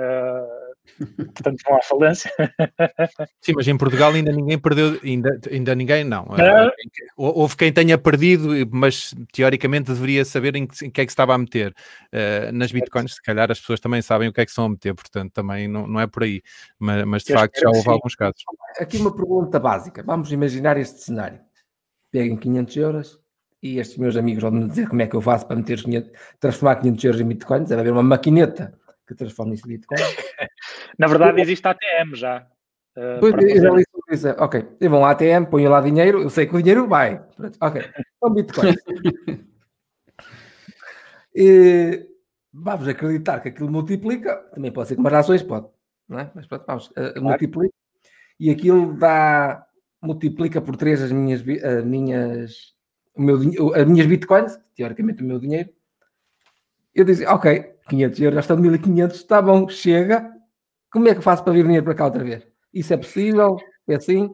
portanto, vão à falência. Sim, mas em Portugal ainda ninguém perdeu, ainda, ainda ninguém, não. Uh, houve quem tenha perdido, mas teoricamente deveria saber em que, em que é que se estava a meter. Uh, nas bitcoins, se calhar as pessoas também sabem o que é que estão a meter, portanto também não, não é por aí. Mas, mas de Eu facto já houve sim. alguns casos. Aqui uma pergunta básica. Vamos imaginar este cenário. Peguem 500 euros e estes meus amigos vão me dizer como é que eu faço para meter 500, transformar 500 euros em bitcoins. Deve haver uma maquineta que transforma isso em Bitcoin. Na verdade, existe ATM já. Uh, pois, eu isso. Ok, eu vou ATM, ponho lá dinheiro, eu sei que o dinheiro vai. Ok, então Bitcoin. e, vamos acreditar que aquilo multiplica, também pode ser com umas ações, pode, não é? Mas pronto, vamos, uh, claro. multiplica, e aquilo dá, multiplica por 3 as minhas, as minhas, o meu, as minhas bitcoins, teoricamente o meu dinheiro, eu disse, ok, 500 euros, já estão 1500, está bom, chega. Como é que eu faço para vir dinheiro para cá outra vez? Isso é possível? É assim?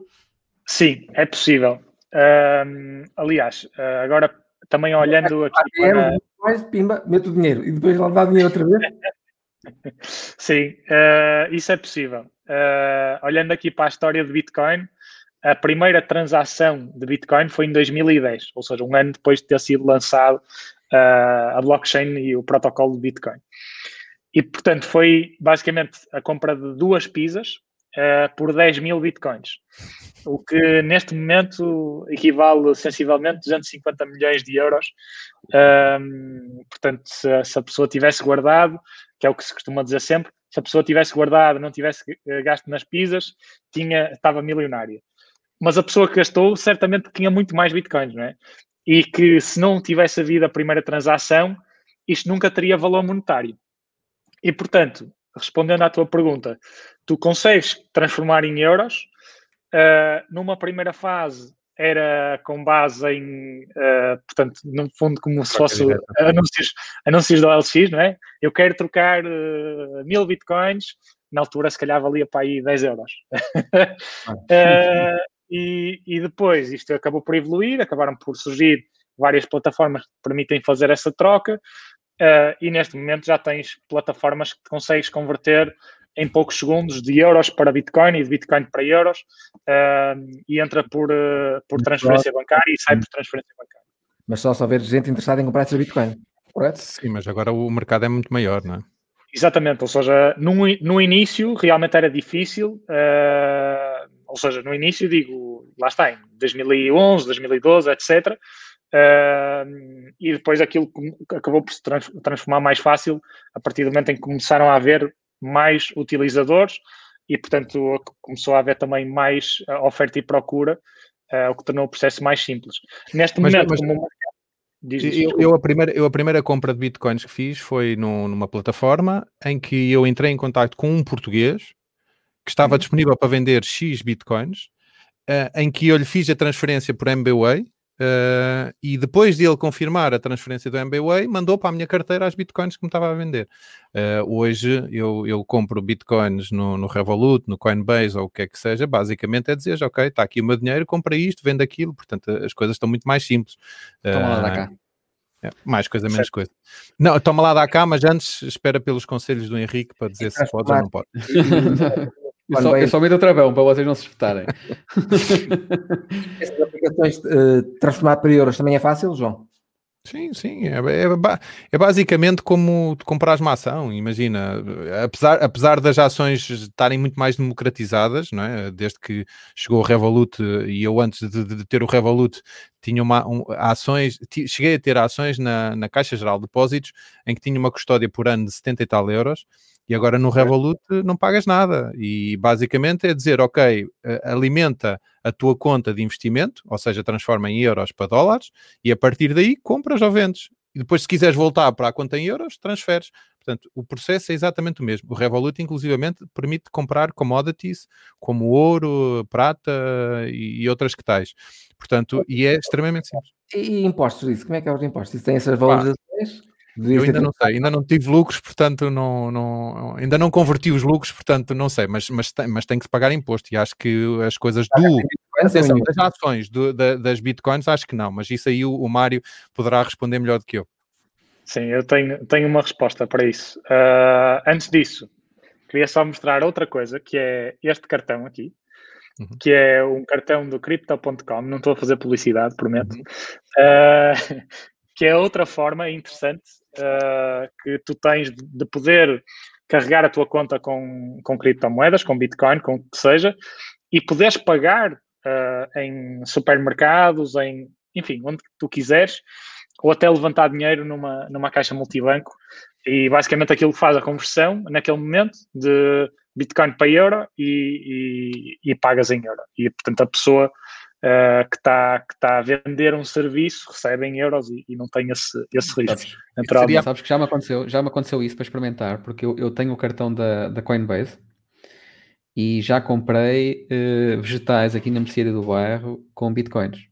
Sim, é possível. Um, aliás, uh, agora também olhando aqui para... Mais, pimba, meto o dinheiro e depois lá dá dinheiro outra vez? Sim, uh, isso é possível. Uh, olhando aqui para a história de Bitcoin, a primeira transação de Bitcoin foi em 2010, ou seja, um ano depois de ter sido lançado uh, a blockchain e o protocolo de Bitcoin. E, portanto, foi basicamente a compra de duas pizzas uh, por 10 mil Bitcoins, o que neste momento equivale sensivelmente 250 milhões de euros. Um, portanto, se, se, a pessoa tivesse guardado, que é o que se costuma dizer sempre, se a pessoa tivesse guardado, não tivesse gasto nas pizzas, tinha, estava milionária. Mas a pessoa que gastou certamente tinha muito mais bitcoins, não é? e que se não tivesse havido a primeira transação, isto nunca teria valor monetário. E, portanto, respondendo à tua pergunta, tu consegues transformar em euros. Uh, numa primeira fase era com base em, uh, portanto, no fundo, como se fosse anúncios, anúncios do LX, não é? Eu quero trocar uh, mil bitcoins, na altura se calhar valia para aí 10 euros. uh, E, e depois isto acabou por evoluir, acabaram por surgir várias plataformas que permitem fazer essa troca. Uh, e neste momento já tens plataformas que consegues converter em poucos segundos de euros para Bitcoin e de Bitcoin para euros uh, e entra por, uh, por transferência bancária e sai por transferência bancária. Mas só se houver gente interessada em comprar esse Bitcoin, correto? Sim, mas agora o mercado é muito maior, não é? Exatamente, ou seja, no, no início realmente era difícil, uh, ou seja, no início digo, lá está, em 2011, 2012, etc. Uh, e depois aquilo acabou por se transformar mais fácil a partir do momento em que começaram a haver mais utilizadores e, portanto, começou a haver também mais oferta e procura, uh, o que tornou o processo mais simples. Neste mas, momento, mas... como eu, eu, a primeira, eu a primeira compra de bitcoins que fiz foi no, numa plataforma em que eu entrei em contato com um português que estava uhum. disponível para vender X bitcoins, uh, em que eu lhe fiz a transferência por MBWay uh, e depois de ele confirmar a transferência do MBWay, mandou para a minha carteira as bitcoins que me estava a vender. Uh, hoje eu, eu compro bitcoins no, no, Revolut, no Coinbase ou o que é que seja, basicamente é dizer, ok, está aqui o meu dinheiro, compra isto, vende aquilo, portanto as coisas estão muito mais simples. Toma lá da cá. É, mais coisa, menos certo. coisa. Não, toma lá da cá, mas antes espera pelos conselhos do Henrique para dizer se pode ou não pode. Eu só, eu só meto o travão para vocês não se espetarem. Essas aplicações uh, transformar para euros também é fácil, João? Sim, sim, é, é, é, basicamente como comprar uma ação, imagina, apesar, apesar das ações estarem muito mais democratizadas, não é? desde que chegou o Revolut e eu antes de, de ter o Revolut tinha uma, um, ações, cheguei a ter ações na, na Caixa Geral de Depósitos em que tinha uma custódia por ano de 70 e tal euros E agora no Revolut não pagas nada. E basicamente é dizer, ok, alimenta a tua conta de investimento, ou seja, transforma em euros para dólares, e a partir daí compras ou vendes. E depois, se quiseres voltar para a conta em euros, transferes. Portanto, o processo é exatamente o mesmo. O Revolut, inclusivamente, permite comprar commodities como ouro, prata e, outras que tais. Portanto, e é extremamente simples. E, impostos, isso? Como é que é os impostos? Isso tem essas valorizações? Eu ainda não sei, ainda não tive lucros, portanto não, não, ainda não converti os lucros, portanto não sei, mas, mas, tem, mas tem que se pagar imposto e acho que as coisas do, atenção, das ações do, da, das bitcoins acho que não, mas isso aí o, o Mário poderá responder melhor do que eu. Sim, eu tenho, tenho uma resposta para isso. Uh, antes disso, queria só mostrar outra coisa, que é este cartão aqui, uhum. que é um cartão do Crypto.com, não estou a fazer publicidade, prometo, uhum. uh, que é outra forma interessante uh, que tu tens de poder carregar a tua conta com, com criptomoedas, com Bitcoin, com o que seja, e poderes pagar em supermercados, em, enfim, onde tu quiseres, ou até levantar dinheiro numa, numa caixa multibanco. E basicamente aquilo faz a conversão naquele momento de Bitcoin para euro e, e, e pagas em euro. E portanto a pessoa uh, que está que tá a vender um serviço recebe em euros e, e não tem esse, esse risco. Seria, sabes que já me aconteceu, já me aconteceu isso para experimentar, porque eu, eu tenho o cartão da, da Coinbase e já comprei uh, vegetais aqui na mercearia do bairro com bitcoins.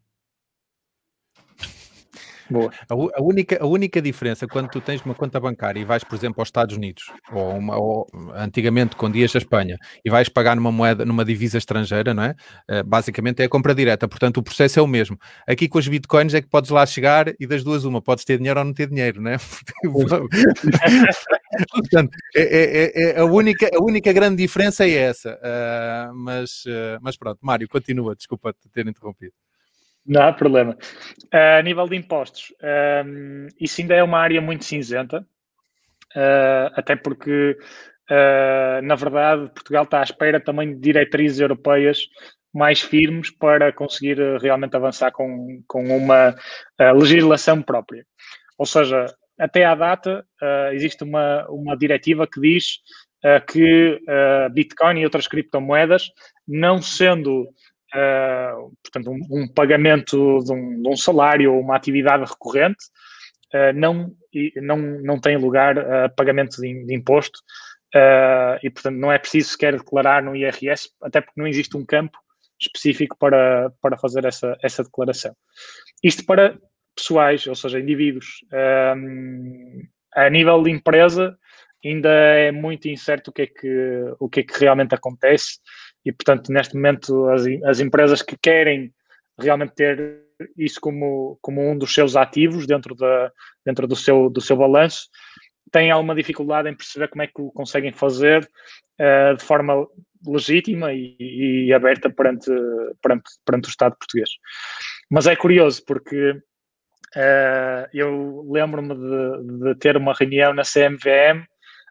Boa. A, a, única, a única diferença quando tu tens uma conta bancária e vais, por exemplo, aos Estados Unidos, ou, uma, ou antigamente quando ias à Espanha, e vais pagar numa moeda, numa divisa estrangeira, não é? Uh, basicamente é a compra direta, portanto o processo é o mesmo. Aqui com os bitcoins é que podes lá chegar e das duas uma, podes ter dinheiro ou não ter dinheiro, não é? portanto, é, é, é, é, a, única, a única grande diferença é essa. Uh, mas, uh, mas pronto, Mário, continua, desculpa te ter interrompido. Não há problema. Uh, a nível de impostos, isso ainda é uma área muito cinzenta, até porque, na verdade, Portugal está à espera também de diretrizes europeias mais firmes para conseguir realmente avançar com, com uma legislação própria. Ou seja, até à data, existe uma, uma diretiva que diz que Bitcoin e outras criptomoedas, não sendo uh, portanto, um, um pagamento de um, de um, salário ou uma atividade recorrente, uh, não, não, não tem lugar a pagamento de, de imposto uh, e, portanto, não é preciso sequer declarar no IRS, até porque não existe um campo específico para, para fazer essa, essa declaração. Isto para pessoais, ou seja, indivíduos. Um, a nível de empresa, ainda é muito incerto o que é que, o que, é que realmente acontece e, portanto, neste momento, as, as empresas que querem realmente ter isso como, como um dos seus ativos dentro, da, dentro do, seu, do seu balanço, têm alguma dificuldade em perceber como é que o conseguem fazer uh, de forma legítima e, e, aberta perante, perante, perante o Estado português. Mas é curioso porque uh, eu lembro-me de, de, ter uma reunião na CMVM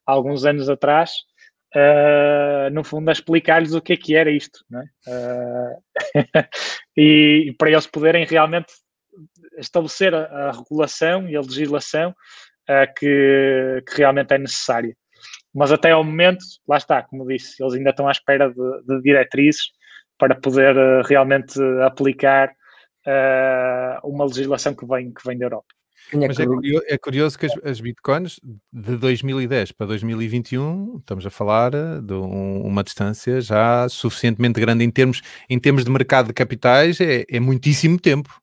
há alguns anos atrás uh, no fundo, a explicar-lhes o que é que era isto, uh, e, para eles poderem realmente estabelecer a, a regulação e a legislação que, que, realmente é necessária. Mas até ao momento, lá está, como disse, eles ainda estão à espera de, de diretrizes para poder realmente aplicar uma legislação que vem, que vem da Europa. É Mas é curioso, é curioso, que as, as, bitcoins de 2010 para 2021 estamos a falar eh, de um, uma distância já suficientemente grande em termos, em termos de mercado de capitais, é, é muitíssimo tempo.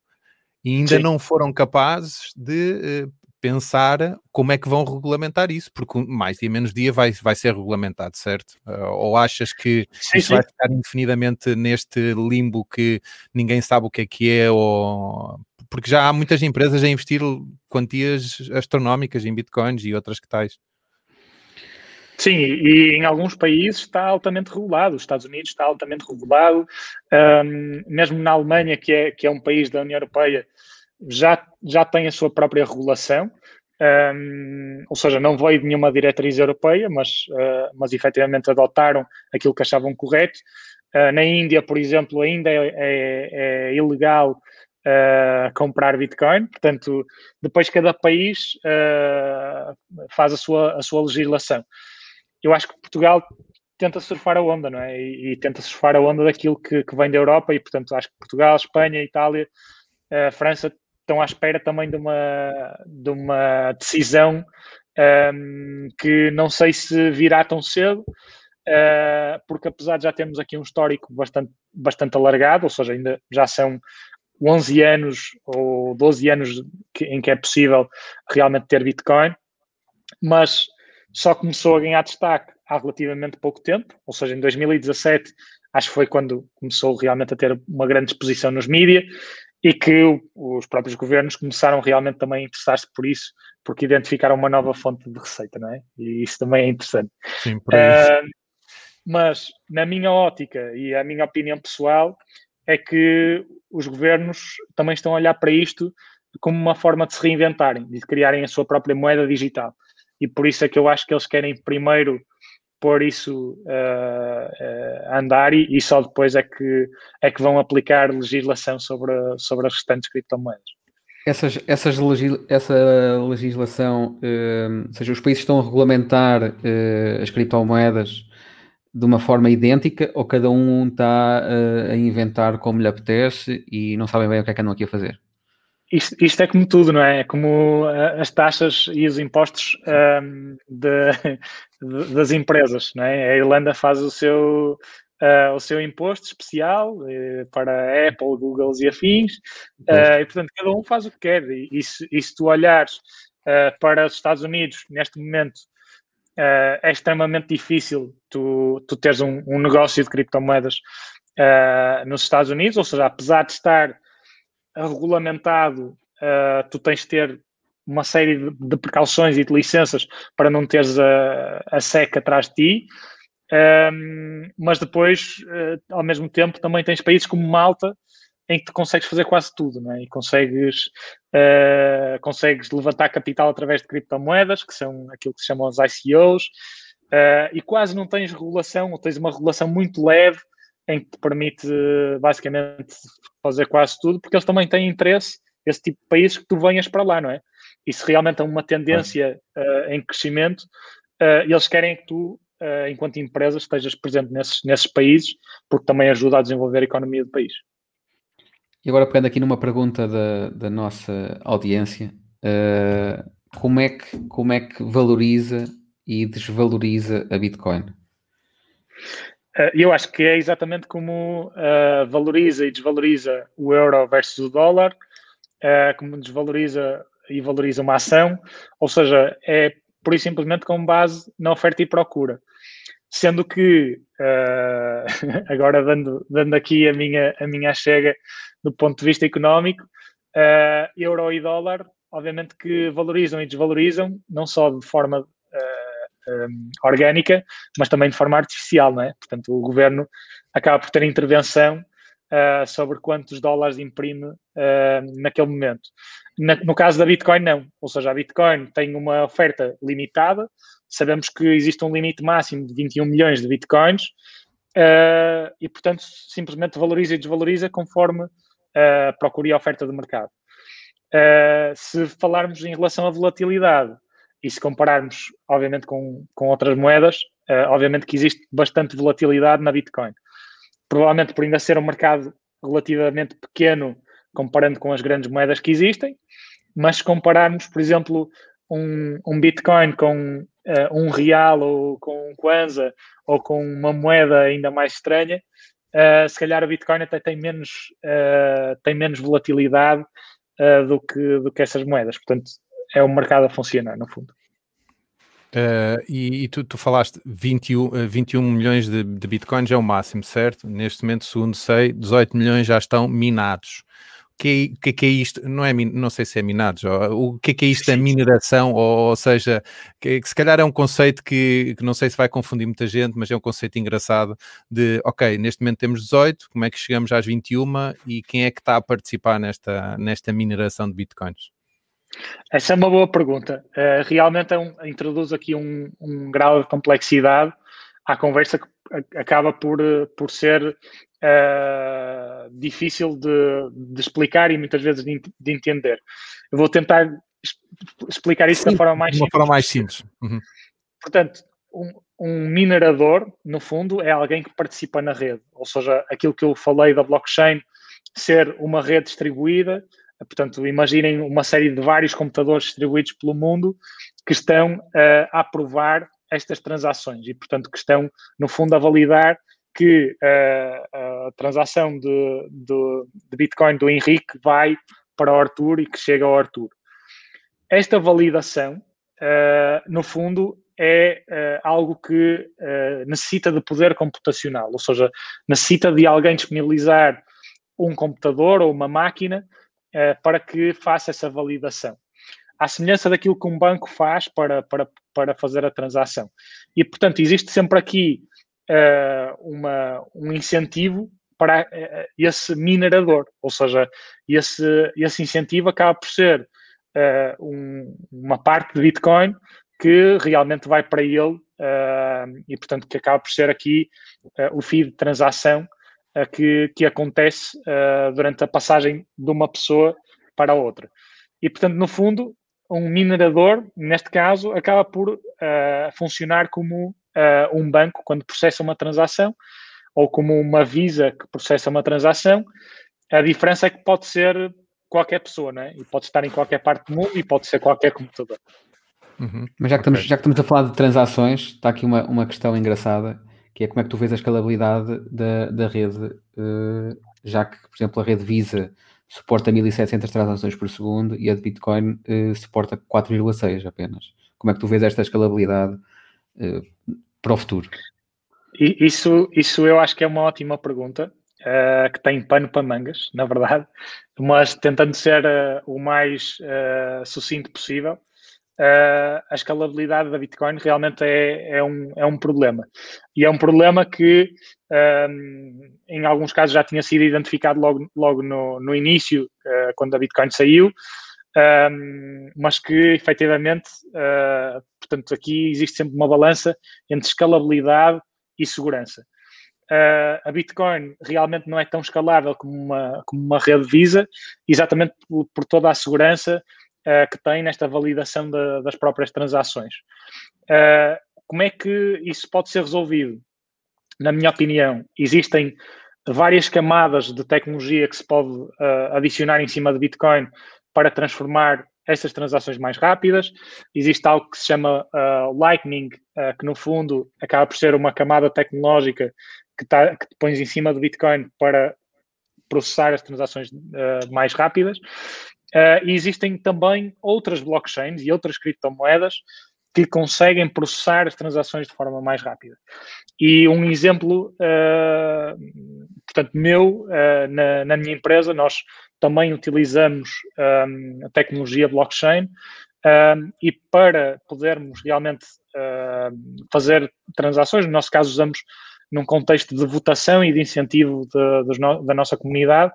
E ainda Sim. não foram capazes de uh, pensar como é que vão regulamentar isso, porque mais dia menos dia vai, vai ser regulamentado, certo? Uh, ou achas que sim, isso sim. vai ficar infinidamente neste limbo que ninguém sabe o que é que é, ou porque já há muitas empresas a investir quantias astronómicas em bitcoins e outras que tais. Sim, e em alguns países está altamente regulado. Os Estados Unidos está altamente regulado. Um, mesmo na Alemanha, que é, que é um país da União Europeia, já, já tem a sua própria regulação. Um, ou seja, não veio de nenhuma diretriz europeia, mas, uh, mas efetivamente adotaram aquilo que achavam correto. Uh, na Índia, por exemplo, ainda é, é, é ilegal uh, comprar Bitcoin. Portanto, depois cada país faz a sua, a sua legislação. eu acho que Portugal tenta surfar a onda, não é? E, e tenta surfar a onda daquilo que, que, vem da Europa e, portanto, acho que Portugal, Espanha, Itália, França estão à espera também de uma, de uma decisão um, que não sei se virá tão cedo, uh, porque apesar de já termos aqui um histórico bastante, bastante alargado, ou seja, ainda já são 11 anos ou 12 anos que, em que é possível realmente ter Bitcoin, mas só começou a ganhar destaque há relativamente pouco tempo, ou seja, em 2017 acho que foi quando começou realmente a ter uma grande exposição nos mídias e que os próprios governos começaram realmente também a interessar-se por isso, porque identificaram uma nova fonte de receita, não é? E isso também é interessante. Sim, por uh, mas, na minha ótica e a minha opinião pessoal, é que os governos também estão a olhar para isto como uma forma de se reinventarem, de criarem a sua própria moeda digital. E por isso é que eu acho que eles querem primeiro pôr isso uh, uh, a andar e, e, só depois é que, é que vão aplicar legislação sobre, sobre as restantes criptomoedas. Essas, essas essa legislação, uh, ou seja, os países estão a regulamentar as criptomoedas de uma forma idêntica ou cada um está a inventar como lhe apetece e não sabem bem o que é que andam aqui a fazer? Isto, isto é como tudo, não é? É como uh, as taxas e os impostos um, ehm, de, de, das empresas, não é? A Irlanda faz o seu, uh, o seu imposto especial para a Apple, Google e afins, e portanto cada um faz o que quer. E, e, se, e se tu olhares para os Estados Unidos, neste momento, uh, é extremamente difícil tu, tu teres um, um negócio de criptomoedas uh, nos Estados Unidos, ou seja, apesar de estar regulamentado, uh, tu tens de ter uma série de, de, precauções e de licenças para não teres a, a SEC atrás de ti. Um, mas depois, uh, ao mesmo tempo, também tens países como Malta, em que tu consegues fazer quase tudo, não é? E consegues, uh, consegues levantar capital através de criptomoedas, que são aquilo que se chamam os ICOs, uh, e quase não tens regulação, ou tens uma regulação muito leve, em que te permite basicamente fazer quase tudo, porque eles também têm interesse, esse tipo de países, que tu venhas para lá, não é? E se realmente há uma tendência uh, em crescimento, eles querem que tu, enquanto empresa, estejas presente nesses, nesses países, porque também ajuda a desenvolver a economia do país. E agora pegando aqui numa pergunta da, da nossa audiência, uh, como, é que, como é que valoriza e desvaloriza a Bitcoin? Uh, eu acho que é exatamente como uh, valoriza e desvaloriza o euro versus o dólar, como desvaloriza e valoriza uma ação, ou seja, é por e simplesmente com base na oferta e procura. Sendo que, uh, agora dando, dando aqui a minha, a minha chega do ponto de vista económico, uh, euro e dólar, obviamente que valorizam e desvalorizam, não só de forma uh, um, orgânica, mas também de forma artificial, não é? Portanto, o governo acaba por ter intervenção uh, sobre quantos dólares imprime uh, naquele momento. Na, no caso da Bitcoin, não. Ou seja, a Bitcoin tem uma oferta limitada, sabemos que existe um limite máximo de 21 milhões de bitcoins uh, e, portanto, simplesmente valoriza e desvaloriza conforme procura a oferta do mercado. Se falarmos em relação à volatilidade e se compararmos, obviamente, com, com outras moedas, uh, obviamente que existe bastante volatilidade na Bitcoin. Provavelmente por ainda ser um mercado relativamente pequeno comparando com as grandes moedas que existem, mas se compararmos, por exemplo, um, um Bitcoin com uh, um real ou com um Kwanza ou com uma moeda ainda mais estranha, uh, se calhar o Bitcoin até tem menos, uh, tem menos volatilidade do, que, do que essas moedas. Portanto, é um mercado a funcionar, no fundo. Uh, e, e tu, tu, falaste 21, 21 milhões de, de bitcoins é o máximo, certo? Neste momento, segundo sei, 18 milhões já estão minados que, é, que, que é isto? Não, é, não sei se é minados, o que é, que é isto da mineração, ou, ou seja, que, que, se calhar é um conceito que, que, não sei se vai confundir muita gente, mas é um conceito engraçado de, ok, neste momento temos 18, como é que chegamos às 21 e quem é que está a participar nesta, nesta mineração de bitcoins? Essa é uma boa pergunta. Uh, realmente é um, introduz aqui um, um grau de complexidade à conversa que acaba por, por ser uh, difícil de, de, explicar e muitas vezes de, de entender. Eu vou tentar explicar isso Sim, da forma mais de uma simples. forma mais simples. Uhum. Portanto, um, um minerador, no fundo, é alguém que participa na rede. Ou seja, aquilo que eu falei da blockchain ser uma rede distribuída, portanto, imaginem uma série de vários computadores distribuídos pelo mundo que estão a aprovar estas transações e, portanto, que estão, no fundo, a validar que a transação de, de, de, Bitcoin do Henrique vai para o Arthur e que chega ao Arthur. Esta validação, no fundo, é algo que necessita de poder computacional, ou seja, necessita de alguém disponibilizar um computador ou uma máquina para que faça essa validação à semelhança daquilo que um banco faz para, para, para fazer a transação. E, portanto, existe sempre aqui uh, uma, um incentivo para uh, esse minerador, ou seja, esse, esse incentivo acaba por ser uh, um, uma parte de Bitcoin que realmente vai para ele e, portanto, que acaba por ser aqui o fee de transação que, que acontece durante a passagem de uma pessoa para a outra. E, portanto, no fundo, um minerador, neste caso, acaba por uh, funcionar como uh, um banco quando processa uma transação ou como uma Visa que processa uma transação. A diferença é que pode ser qualquer pessoa, né? E pode estar em qualquer parte do mundo e pode ser qualquer computador. Uhum. Mas já que, okay. estamos, já que estamos a falar de transações, está aqui uma, uma questão engraçada, que é como é que tu vês a escalabilidade da, da rede, uh, já que, por exemplo, a rede Visa suporta 1700 transações por segundo e a de Bitcoin uh, suporta 4,6 apenas. Como é que tu vês esta escalabilidade uh, para o futuro? Isso, isso eu acho que é uma ótima pergunta, uh, que tem pano para mangas, na verdade, mas tentando ser o mais sucinto possível uh, a escalabilidade da Bitcoin realmente é, é, um, é um problema. E é um problema que, um, ehm, em alguns casos, já tinha sido identificado logo, logo no, no início, uh, quando a Bitcoin saiu, um, ehm, mas que, efetivamente, uh, portanto, aqui existe sempre uma balança entre escalabilidade e segurança. Uh, a Bitcoin realmente não é tão escalável como uma, como uma rede Visa, exatamente por, por toda a segurança uh, que tem nesta validação de, das próprias transações. Uh, como é que isso pode ser resolvido? Na minha opinião, existem várias camadas de tecnologia que se pode uh, adicionar em cima de Bitcoin para transformar estas transações mais rápidas. Existe algo que se chama uh, Lightning, uh, que no fundo acaba por ser uma camada tecnológica que, tá, que pões em cima do Bitcoin para processar as transações uh, mais rápidas. Uh, e existem também outras blockchains e outras criptomoedas que conseguem processar as transações de forma mais rápida. E um exemplo, uh, portanto, meu, uh, na, na, minha empresa, nós também utilizamos um, a tecnologia blockchain um, e para podermos realmente uh, fazer transações, no nosso caso usamos num contexto de votação e de incentivo de, de da nossa comunidade,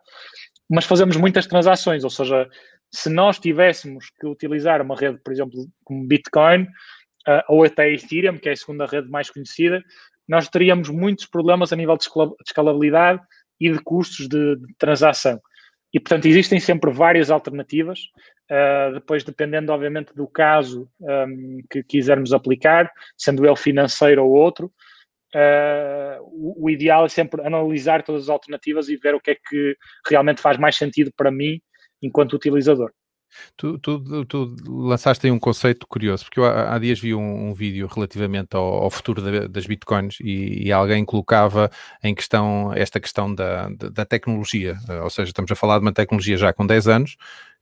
mas fazemos muitas transações, ou seja, se nós tivéssemos que utilizar uma rede, por exemplo, como Bitcoin, uh, ou até Ethereum, que é a segunda rede mais conhecida, nós teríamos muitos problemas a nível de escalabilidade e de custos de, de transação. E, portanto, existem sempre várias alternativas, uh, depois dependendo, obviamente, do caso um, que quisermos aplicar, sendo ele financeiro ou outro, Uh, o, o, ideal é sempre analisar todas as alternativas e ver o que é que realmente faz mais sentido para mim enquanto utilizador. Tu, tu, tu, lançaste aí um conceito curioso, porque eu há, dias vi um, um, vídeo relativamente ao, ao futuro da, das bitcoins e, e, alguém colocava em questão esta questão da, da, da, tecnologia, eh, ou seja, estamos a falar de uma tecnologia já com 10 anos,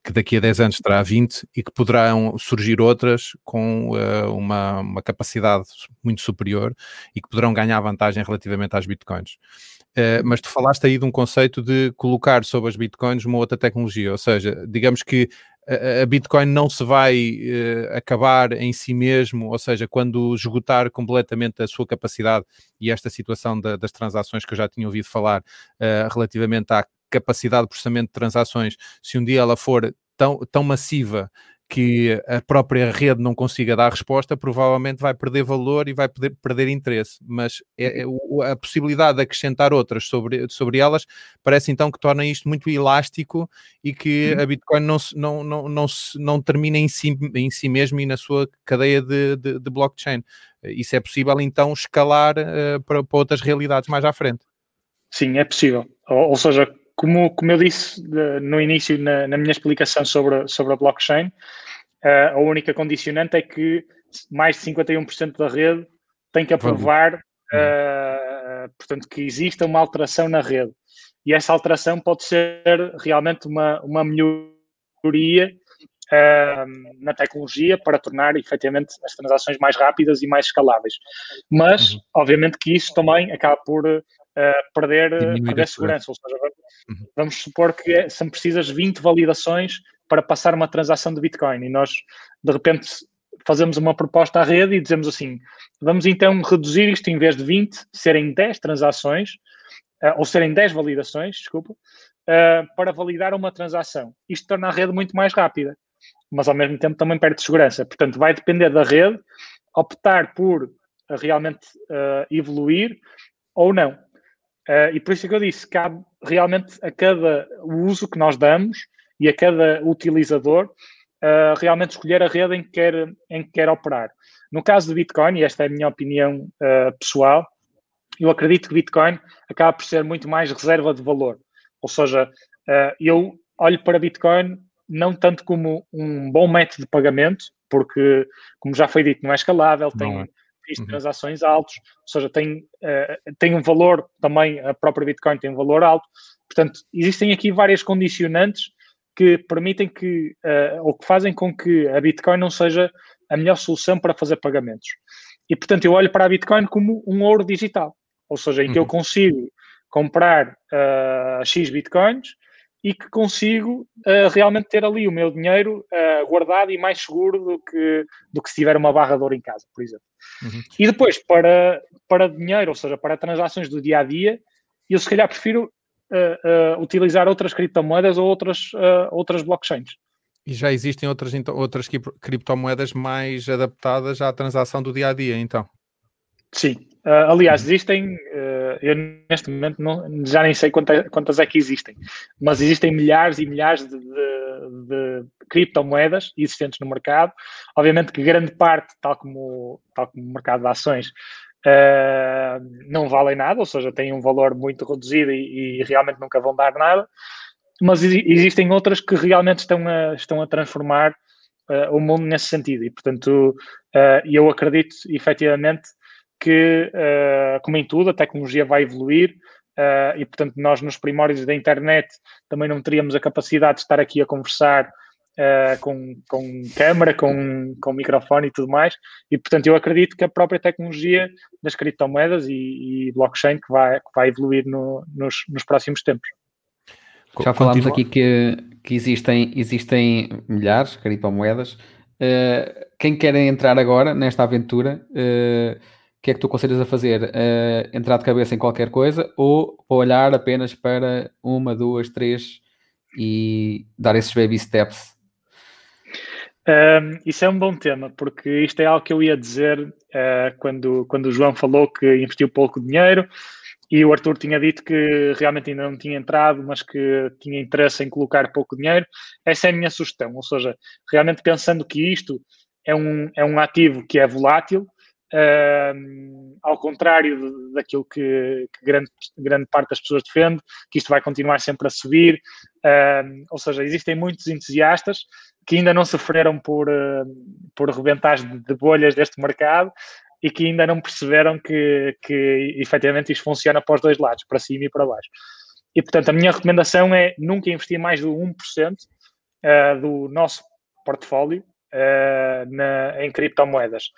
que daqui a 10 anos terá 20 e que poderão surgir outras com uh, uma, uma capacidade muito superior e que poderão ganhar vantagem relativamente às bitcoins. Uh, mas tu falaste aí de um conceito de colocar sobre as bitcoins uma outra tecnologia, ou seja, digamos que a, Bitcoin não se vai uh, acabar em si mesmo, ou seja, quando esgotar completamente a sua capacidade e esta situação da, das transações que eu já tinha ouvido falar uh, relativamente à capacidade de processamento de transações, se um dia ela for tão, tão massiva que a própria rede não consiga dar resposta, provavelmente vai perder valor e vai perder, perder interesse. Mas é, é, a possibilidade de acrescentar outras sobre, sobre elas parece então que torna isto muito elástico e que a Bitcoin não, não, não, não, não termina em si, em si mesmo e na sua cadeia de, de, de blockchain. isso é possível então escalar uh, para, para, outras realidades mais à frente. Sim, é possível. Ou, ou seja, como, como eu disse de, no início na, na, minha explicação sobre, sobre a blockchain, uh, a única condicionante é que mais de 51% da rede tem que aprovar, uh, portanto, que exista uma alteração na rede. E essa alteração pode ser realmente uma, uma melhoria uh, na tecnologia para tornar efetivamente as transações mais rápidas e mais escaláveis. Mas, uhum. obviamente, que isso também acaba por uh, perder, perder segurança. Ou seja, uhum. vamos supor que é, são precisas 20 validações para passar uma transação de Bitcoin e nós, de repente, fazemos uma proposta à rede e dizemos assim: vamos então reduzir isto em vez de 20, serem 10 transações, uh, ou serem 10 validações, desculpa, uh, para validar uma transação. Isto torna a rede muito mais rápida mas ao mesmo tempo também perde segurança. Portanto, vai depender da rede optar por realmente uh, evoluir ou não. Uh, e por isso é que eu disse, cabe realmente a cada uso que nós damos e a cada utilizador realmente escolher a rede em que, quer, em que quer operar. No caso do Bitcoin, e esta é a minha opinião pessoal, eu acredito que Bitcoin acaba por ser muito mais reserva de valor. Ou seja, eu olho para Bitcoin não tanto como um bom método de pagamento, porque, como já foi dito, não é escalável, tem é. De uhum. transações altos, ou seja, tem, uh, tem um valor também, a própria Bitcoin tem um valor alto. Portanto, existem aqui várias condicionantes que permitem que, uh, ou que fazem com que a Bitcoin não seja a melhor solução para fazer pagamentos. E, portanto, eu olho para a Bitcoin como um ouro digital, ou seja, em que eu uhum. consigo comprar uh, X Bitcoins e que consigo uh, realmente ter ali o meu dinheiro uh, guardado e mais seguro do que, do que se tiver uma barra de ouro em casa, por exemplo. Uhum. E depois, para, para dinheiro, ou seja, para transações do dia a dia, eu se calhar prefiro uh, utilizar outras criptomoedas ou outras, outras blockchains. E já existem outras, então, outras criptomoedas mais adaptadas à transação do dia a dia, então? Sim. Aliás, uhum. existem eu neste momento não, já nem sei quantas, quantas é que existem, mas existem milhares e milhares de, de, de, criptomoedas existentes no mercado. Obviamente que grande parte, tal como, tal como o mercado de ações, uh, não valem nada, ou seja, têm um valor muito reduzido e, e realmente nunca vão dar nada. Mas existem outras que realmente estão a, estão a transformar uh, o mundo nesse sentido. E, portanto, uh, eu acredito efetivamente que, uh, como em tudo, a tecnologia vai evoluir uh, e, portanto, nós nos primórdios da internet também não teríamos a capacidade de estar aqui a conversar uh, com, com câmara, com, com microfone e tudo mais. E, portanto, eu acredito que a própria tecnologia das criptomoedas e, e blockchain que vai, que vai evoluir no, nos, nos próximos tempos. Já falámos aqui que, que existem, existem milhares de criptomoedas. Uh, quem quer entrar agora nesta aventura, uh, que é que tu aconselhas a fazer? Uh, entrar de cabeça em qualquer coisa ou olhar apenas para uma, duas, três e dar esses baby steps? Um, isso é um bom tema, porque isto é algo que eu ia dizer uh, quando, quando o João falou que investiu pouco dinheiro e o Arthur tinha dito que realmente ainda não tinha entrado, mas que tinha interesse em colocar pouco dinheiro. Essa é a minha sugestão, ou seja, realmente pensando que isto é um, é um ativo que é volátil, Ao contrário de, daquilo que, que, grande, grande parte das pessoas defende, que isto vai continuar sempre a subir. Ou seja, existem muitos entusiastas que ainda não sofreram por, uh, por rebentares de, de, bolhas deste mercado e que ainda não perceberam que, que efetivamente isto funciona para os dois lados, para cima e para baixo. E portanto, a minha recomendação é nunca investir mais do 1% uh, do nosso portfólio uh, na, em criptomoedas.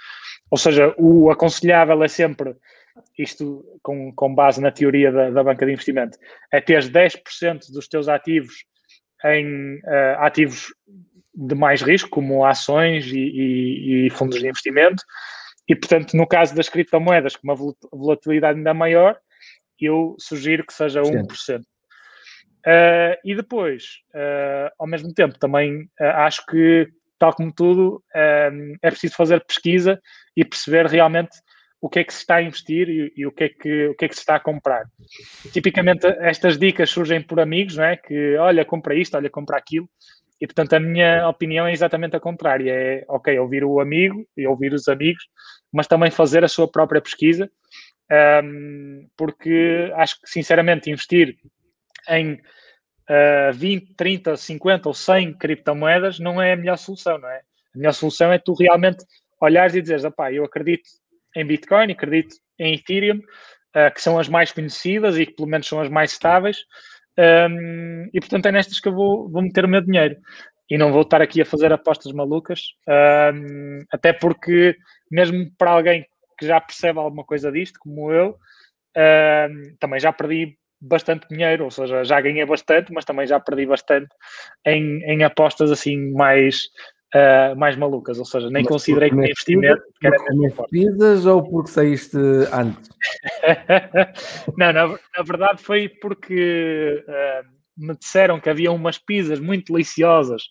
Ou seja, o aconselhável é sempre, isto com, com base na teoria da, da banca de investimento, é ter 10% dos teus ativos em uh, ativos de mais risco, como ações e, e, e, fundos de investimento. E, portanto, no caso das criptomoedas, com uma volatilidade ainda maior, eu sugiro que seja 1%. Uh, eh, e depois, uh, ao mesmo tempo, também uh, acho que tal como tudo, um, é preciso fazer pesquisa e perceber realmente o que é que se está a investir e, e, o, que é que, o que é que se está a comprar. Tipicamente, estas dicas surgem por amigos, não é? Que, olha, compra isto, olha, compra aquilo. E portanto a minha opinião é exatamente a contrária. É ok, ouvir o amigo e ouvir os amigos, mas também fazer a sua própria pesquisa, um, porque acho que sinceramente investir em uh, 20, 30, 50 ou 100 criptomoedas não é a melhor solução, não é? A melhor solução é tu realmente olhares e dizeres, opá, eu acredito em Bitcoin, acredito em Ethereum, uh, que são as mais conhecidas e que pelo menos são as mais estáveis, um, e portanto é nestas que eu vou, vou meter o meu dinheiro. E não vou estar aqui a fazer apostas malucas, um, até porque, mesmo para alguém que já percebe alguma coisa disto, como eu, um, também já perdi bastante dinheiro, ou seja, já ganhei bastante, mas também já perdi bastante em, em apostas assim mais uh, mais malucas, ou seja, nem Mas considerei como investimento. Pisas ou porque saíste antes? não, na, na, verdade foi porque uh, me disseram que havia umas pizzas muito deliciosas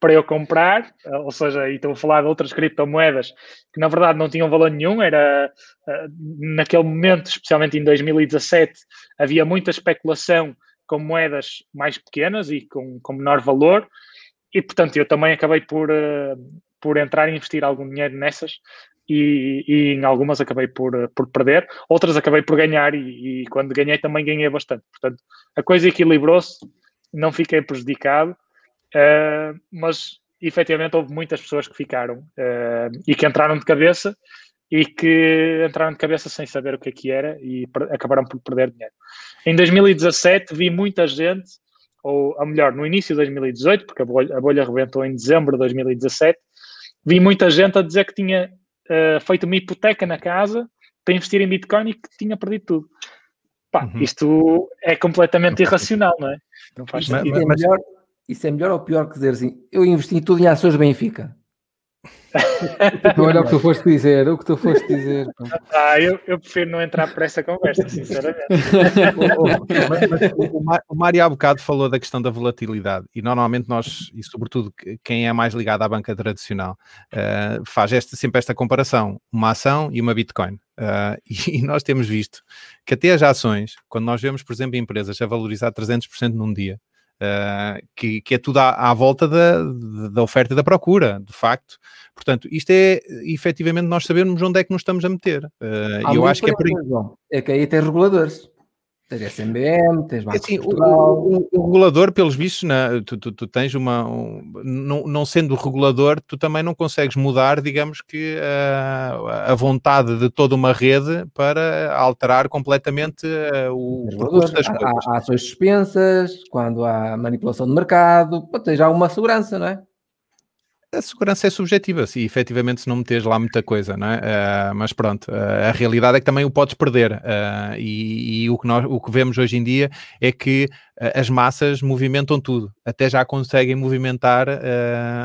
para eu comprar, uh, ou seja, e estou a falar de outras criptomoedas que na verdade não tinham valor nenhum, era naquele momento, especialmente em 2017, havia muita especulação com moedas mais pequenas e com, com menor valor, e portanto eu também acabei por, uh, por entrar e investir algum dinheiro nessas e, e, em algumas acabei por, por perder, outras acabei por ganhar e, e, quando ganhei também ganhei bastante. Portanto, a coisa equilibrou-se, não fiquei prejudicado, uh, mas efetivamente houve muitas pessoas que ficaram e que entraram de cabeça e que entraram de cabeça sem saber o que é que era e acabaram por perder dinheiro. Em 2017 vi muita gente ou a melhor, no início de 2018, porque a bolha, a bolha rebentou em dezembro de 2017, vi muita gente a dizer que tinha uh, feito uma hipoteca na casa para investir em Bitcoin e que tinha perdido tudo. Pá, uhum. isto é completamente irracional, não é? Não faz sentido. Mas, mas, melhor, isso é melhor ou pior que dizer assim, eu investi tudo em ações Benfica? Olha o que tu foste dizer, o que tu foste dizer. Ah, eu, eu prefiro não entrar por essa conversa, sinceramente. o, o Mário há bocado falou da questão da volatilidade e normalmente nós, e sobretudo quem é mais ligado à banca tradicional, uh, faz esta, sempre esta comparação, uma ação e uma Bitcoin. Uh, e nós temos visto que até as ações, quando nós vemos, por exemplo, empresas a valorizar 300% num dia, Uh, que, que, é tudo à, à volta da, da, oferta e da procura, de facto. Portanto, isto é efetivamente nós sabermos onde é que nos estamos a meter. Uh, eu acho que é por aí. É que aí tem reguladores. Tens SMBM, tens Banco assim, o, o, o, regulador, pelos vistos, né, tu, tu, tu, tens uma. Um, não, não, sendo regulador, tu também não consegues mudar, digamos que, uh, a vontade de toda uma rede para alterar completamente uh, o percurso das coisas. Há, há ações suspensas, quando há manipulação de mercado, tens já uma segurança, não é? A segurança é subjetiva, se efetivamente se não meteres lá muita coisa, não é? Uh, mas pronto, uh, a realidade é que também o podes perder uh, e, e, o, que nós, o que vemos hoje em dia é que as massas movimentam tudo, até já conseguem movimentar,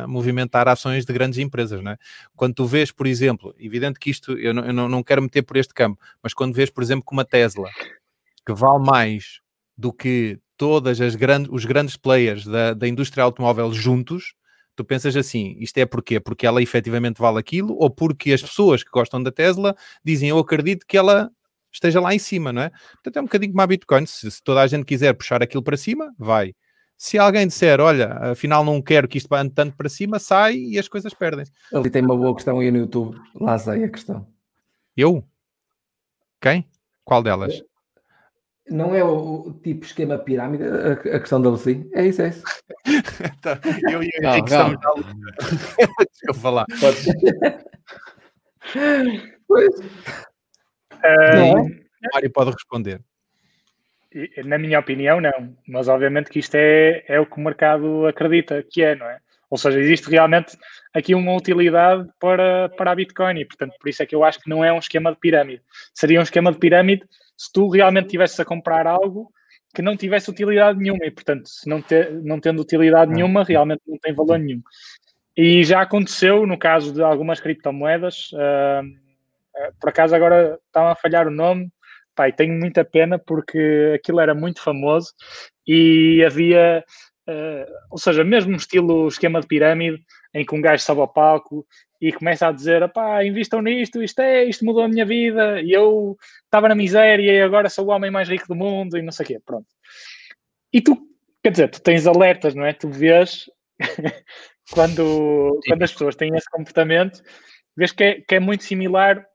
movimentar ações de grandes empresas, não é? Quando tu vês, por exemplo, evidente que isto, eu não, eu não quero meter por este campo, mas quando vês, por exemplo, que uma Tesla, que vale mais do que todas as grandes, os grandes players da, da indústria automóvel juntos, tu pensas assim, isto é porquê? Porque ela efetivamente vale aquilo ou porque as pessoas que gostam da Tesla dizem eu acredito que ela esteja lá em cima, não é? Portanto é um bocadinho como a Bitcoin, se, se toda a gente quiser puxar aquilo para cima, vai. Se alguém disser, olha, afinal não quero que isto vá tanto para cima, sai e as coisas perdem. Ali tem uma boa questão aí no YouTube, lá sai a questão. Eu? Quem? Qual delas? É. Não é o, o, tipo esquema pirâmide, a, a questão da Lucy. É isso, é isso. tá. Eu e o Henrique estamos na. Deixa eu falar. Pode pois. O Mário pode responder. Na minha opinião, não. Mas obviamente que isto é, é o que o mercado acredita que é, não é? Ou seja, existe realmente aqui uma utilidade para, para a Bitcoin e, portanto, por isso é que eu acho que não é um esquema de pirâmide. Seria um esquema de pirâmide se tu realmente tivesses a comprar algo que não tivesse utilidade nenhuma e, portanto, se não, ter, não tendo utilidade nenhuma, realmente não tem valor nenhum. E já aconteceu no caso de algumas criptomoedas, uh, por acaso agora estava a falhar o nome, pai, tenho muita pena porque aquilo era muito famoso e havia, uh, ou seja, mesmo estilo esquema de pirâmide, em que um gajo sobe ao palco e começa a dizer, pá, invistam nisto, isto é, isto mudou a minha vida, e eu estava na miséria e agora sou o homem mais rico do mundo e não sei o quê, pronto. E tu, quer dizer, tu tens alertas, não é? Tu vês quando, quando as pessoas têm esse comportamento, vês que é, que é muito similar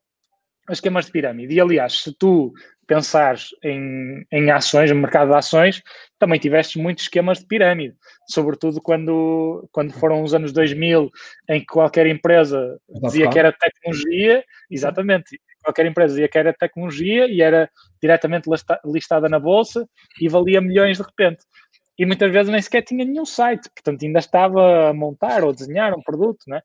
a esquemas de pirâmide. E aliás, se tu pensares em, em ações, no mercado de ações, também tiveste muitos esquemas de pirâmide, sobretudo quando, quando foram os anos 2000, em que qualquer empresa dizia que era tecnologia, exatamente, qualquer empresa dizia que era tecnologia e era diretamente listada na bolsa e valia milhões de repente e muitas vezes nem sequer tinha nenhum site, portanto ainda estava a montar ou desenhar um produto, né?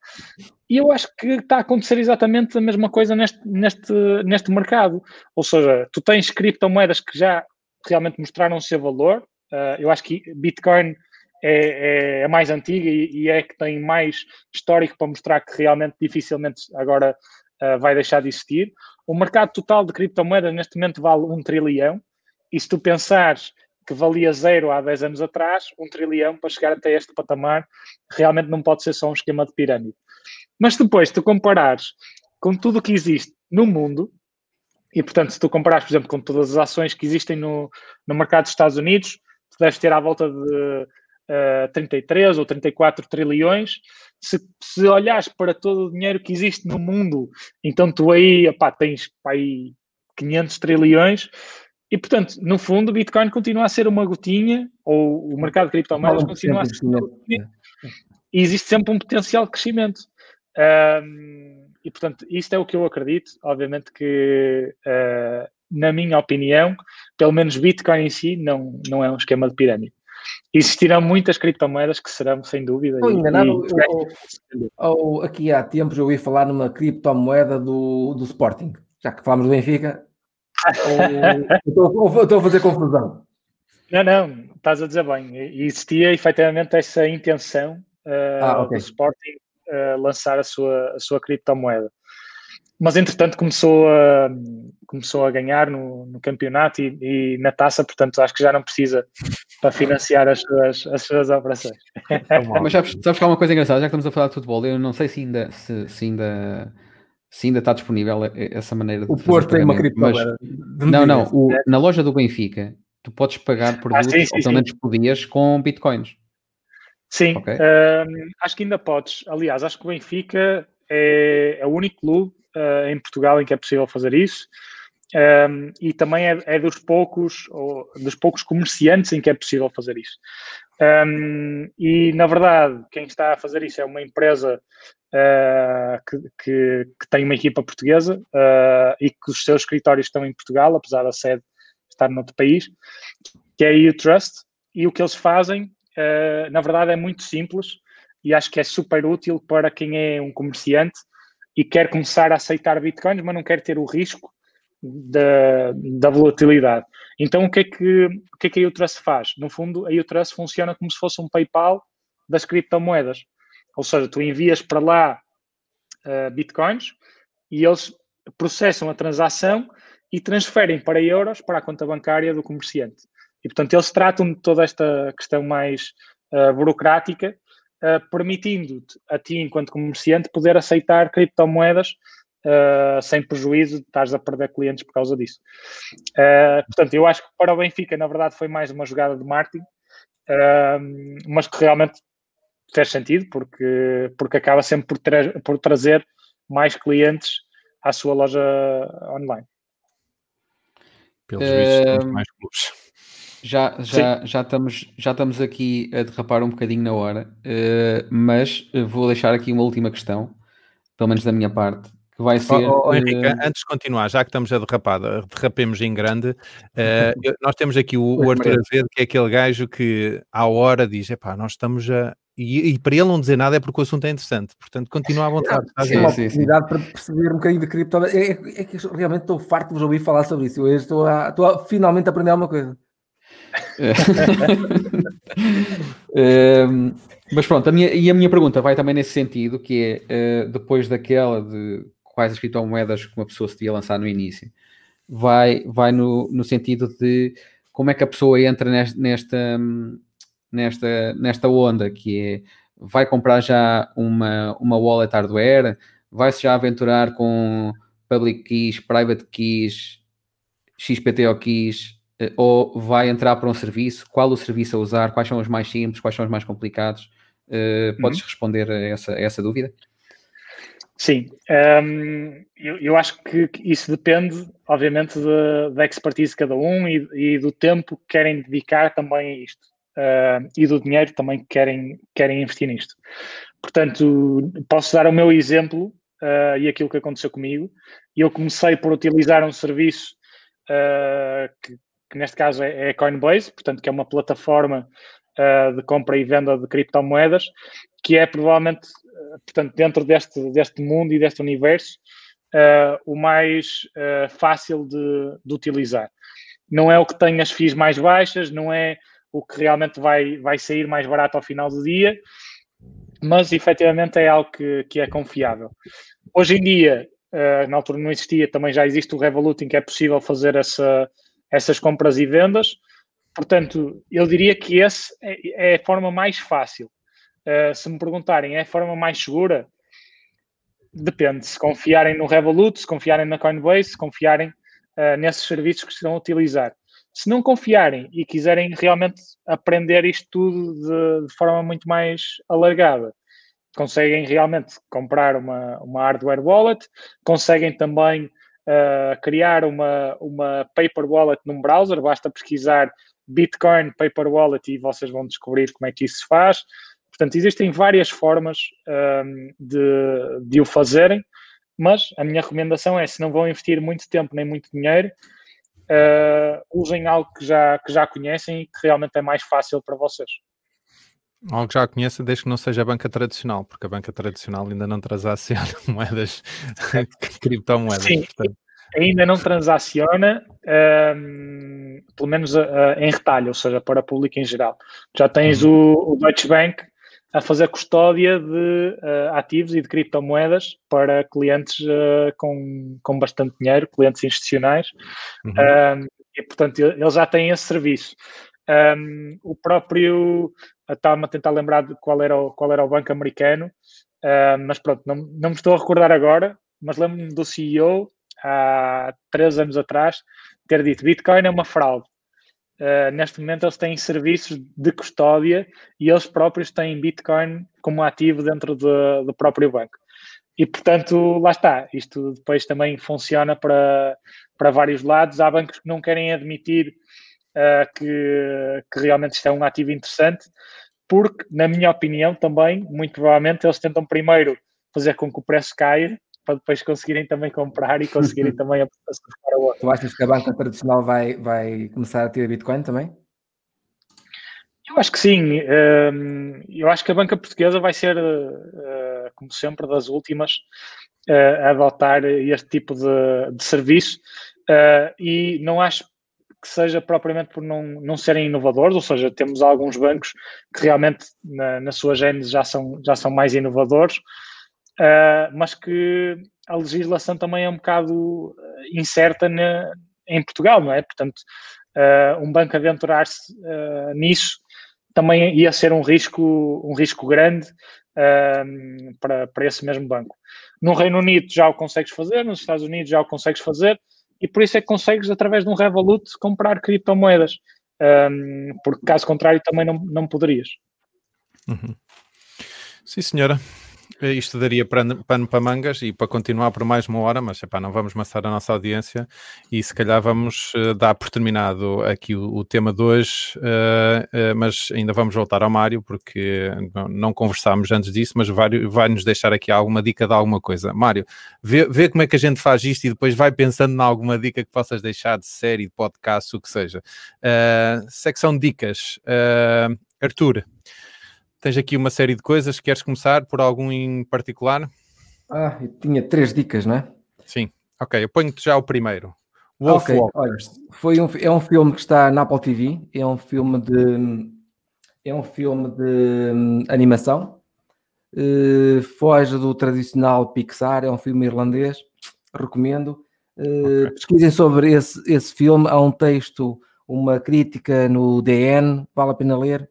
E eu acho que está a acontecer exatamente a mesma coisa neste, neste, neste mercado. Ou seja, tu tens criptomoedas que já realmente mostraram o seu valor. Uh, eu acho que Bitcoin é, é a mais antiga e, e, é que tem mais histórico para mostrar que realmente dificilmente agora uh, vai deixar de existir. O mercado total de criptomoedas neste momento vale um trilhão. E se tu pensares que valia zero há 10 anos atrás, um trilhão para chegar até este patamar, realmente não pode ser só um esquema de pirâmide. Mas depois, tu comparares com tudo o que existe no mundo, e portanto, se tu comparares, por exemplo, com todas as ações que existem no, no mercado dos Estados Unidos, tu deves ter à volta de uh, eh, 33 ou 34 trilhões. Se, se olhares para todo o dinheiro que existe no mundo, então tu aí, opá, tens aí 500 trilhões, e, portanto, no fundo, o Bitcoin continua a ser uma gotinha, ou o mercado de criptomoedas continua a ser uma gotinha, e existe sempre um potencial de crescimento. Um, e, portanto, isto é o que eu acredito. Obviamente que, uh, na minha opinião, pelo menos Bitcoin em si não, não é um esquema de pirâmide. Existirão muitas criptomoedas que serão, sem dúvida. Estou enganado. E... Ou, aqui há tempos eu ouvi falar numa criptomoeda do, do Sporting. Já que falamos do Benfica, ou, estou a fazer confusão? Não, não, estás a dizer bem. Existia efetivamente essa intenção uh, ah, okay. do Sporting uh, lançar a sua, a sua criptomoeda. Mas entretanto começou a, começou a ganhar no, no campeonato e, e, na taça, portanto acho que já não precisa para financiar as suas, as suas operações. Mas sabes, sabes que há uma coisa engraçada, já que estamos a falar de futebol, eu não sei se ainda, se, se ainda se ainda está disponível essa maneira de O Porto tem uma criptomoeda. Não, não, o, na loja do Benfica tu podes pagar produtos, ah, sim, sim, ou pelo menos podias, com bitcoins. Sim, okay. uh, acho que ainda podes. Aliás, acho que o Benfica é, é o único clube uh, em Portugal em que é possível fazer isso. Um, e também é, é, dos poucos ou, dos poucos comerciantes em que é possível fazer isso. Um, e na verdade, quem está a fazer isso é uma empresa uh, que, que, que, tem uma equipa portuguesa uh, e que os seus escritórios estão em Portugal, apesar da sede estar noutro país, que é a U-Trust. E o que eles fazem, uh, na verdade, é muito simples e acho que é super útil para quem é um comerciante e quer começar a aceitar bitcoins, mas não quer ter o risco da, da volatilidade. Então, o que, é que, o que é que a faz? No fundo, a U-Trust funciona como se fosse um PayPal das criptomoedas. Ou seja, tu envias para lá uh, bitcoins e eles processam a transação e transferem para euros para a conta bancária do comerciante. E, portanto, eles tratam de toda esta questão mais uh, burocrática, uh, permitindo-te a ti, enquanto comerciante, poder aceitar criptomoedas Uh, sem prejuízo de estares a perder clientes por causa disso. Uh, portanto, eu acho que para o Benfica, na verdade, foi mais uma jogada de marketing, uh, mas que realmente fez sentido, porque, porque acaba sempre por, tra por trazer mais clientes à sua loja online. Pelos vistos, mais clubes. Já, já, já, estamos, já estamos aqui a derrapar um bocadinho na hora, uh, mas vou deixar aqui uma última questão, pelo menos da minha parte, que vai ser. Oh, oh, Henrique, uh... antes de continuar, já que estamos a derrapar, derrapemos em grande, uh, nós temos aqui o, o Arthur Azevedo, que é aquele gajo que à hora diz: epá, nós estamos a, e, e, para ele não dizer nada é porque o assunto é interessante, portanto continua à vontade. É, sim, uma sim, oportunidade sim. para perceber um bocadinho de cripto. É, é, é, que realmente estou farto de vos ouvir falar sobre isso. Eu estou a, estou a finalmente aprender alguma coisa. É. mas pronto, a minha, e a minha pergunta vai também nesse sentido, que é uh, depois daquela de quais as criptomoedas que uma pessoa se devia lançar no início, vai, vai no, no sentido de como é que a pessoa entra nesta, nesta nesta, onda, que é vai comprar já uma, uma wallet hardware, vai-se já aventurar com public keys, private keys, XPTO keys, eh, ou vai entrar para um serviço, qual o serviço a usar, quais são os mais simples, quais são os mais complicados. Uh, podes uhum. responder a essa, a essa dúvida? Sim, um, eu, eu, acho que isso depende, obviamente, da, expertise de cada um e, e, do tempo que querem dedicar também a isto uh, e do dinheiro também que querem, querem investir nisto. Portanto, posso dar o meu exemplo uh, e aquilo que aconteceu comigo. Eu comecei por utilizar um serviço uh, que, que, neste caso é, é Coinbase, portanto, que é uma plataforma de compra e venda de criptomoedas, que é provavelmente portanto, dentro deste, deste mundo e deste universo, uh, o mais uh, fácil de, de, utilizar. Não é o que tem as FIIs mais baixas, não é o que realmente vai, vai sair mais barato ao final do dia, mas efetivamente é algo que, que é confiável. Hoje em dia, uh, na altura não existia, também já existe o Revolut em que é possível fazer essa, essas compras e vendas. Portanto, eu diria que esse é, é a forma mais fácil. Uh, se me perguntarem, é a forma mais segura? Depende. Se confiarem no Revolut, se confiarem na Coinbase, se confiarem uh, nesses serviços que estão a utilizar. Se não confiarem e quiserem realmente aprender isto tudo de, de forma muito mais alargada, conseguem realmente comprar uma, uma hardware wallet, conseguem também uh, criar uma, uma paper wallet num browser, basta pesquisar Bitcoin Paper Wallet e vocês vão descobrir como é que isso se faz. Portanto, existem várias formas um, de, de o fazerem, mas a minha recomendação é, se não vão investir muito tempo nem muito dinheiro, uh, usem algo que já, que já conhecem e que realmente é mais fácil para vocês. Algo que já conheça, desde que não seja a banca tradicional, porque a banca tradicional ainda não transaciona moedas, criptomoedas. Sim, portanto. ainda não transaciona, um, pelo menos uh, em retalho, ou seja, para público em geral. Já tens uhum. o, o Deutsche Bank, a fazer custódia de uh, ativos e de criptomoedas para clientes uh, com, com bastante dinheiro, clientes institucionais, uhum. um, e portanto eles já têm esse serviço. Um, o próprio, estava-me a tentar lembrar de qual era o, qual era o banco americano, uh, mas pronto, não, não me estou a recordar agora, mas lembro-me do CEO há três anos atrás ter dito Bitcoin é uma fraude. Uh, neste momento eles têm serviços de custódia e eles próprios têm Bitcoin como ativo dentro de, do próprio banco. E portanto, lá está, isto depois também funciona para, para vários lados. Há bancos que não querem admitir uh, que, que realmente isto é um ativo interessante, porque, na minha opinião, também, muito provavelmente, eles tentam primeiro fazer com que o preço caia para depois conseguirem também comprar e conseguirem também a para o outro. Tu achas que a banca tradicional vai, vai começar a ter Bitcoin também? Eu acho que sim. Hum, eu acho que a banca portuguesa vai ser, uh, como sempre, das últimas uh, a adotar este tipo de, de serviço uh, e não acho que seja propriamente por não, não serem inovadores, ou seja, temos alguns bancos que realmente na, na sua gênese já são, já são mais inovadores, uh, mas que a legislação também é um bocado eh, incerta na, em Portugal, não é? Portanto, uh, um banco aventurar-se uh, nisso também ia ser um risco, um risco grande para, para esse mesmo banco. No Reino Unido já o consegues fazer, nos Estados Unidos já o consegues fazer, e por isso é que consegues, através de um Revolut, comprar criptomoedas. Porque caso contrário também não, não poderias. Uhum. Sim, senhora. É, isto daria pano, para mangas e para continuar por mais uma hora, mas epá, não vamos maçar a nossa audiência e se calhar vamos uh, dar por terminado aqui o, o tema de hoje, uh, uh, mas ainda vamos voltar ao Mário porque não, conversámos antes disso, mas vai, vai nos deixar aqui alguma dica de alguma coisa. Mário, vê, vê como é que a gente faz isto e depois vai pensando em alguma dica que possas deixar de série, de podcast, o que seja. secção dicas. Arthur, Tens aqui uma série de coisas. Queres começar por algum em particular? Ah, eu tinha três dicas, não é? Sim. Ok, eu ponho-te já o primeiro. Wolf okay, olha, foi um, é um filme que está na Apple TV. É um filme de é um filme de um, animação. Uh, foge do tradicional Pixar. É um filme irlandês. Recomendo. Uh, okay. Pesquisem sobre esse, esse filme. Há um texto, uma crítica no DN. Vale a pena ler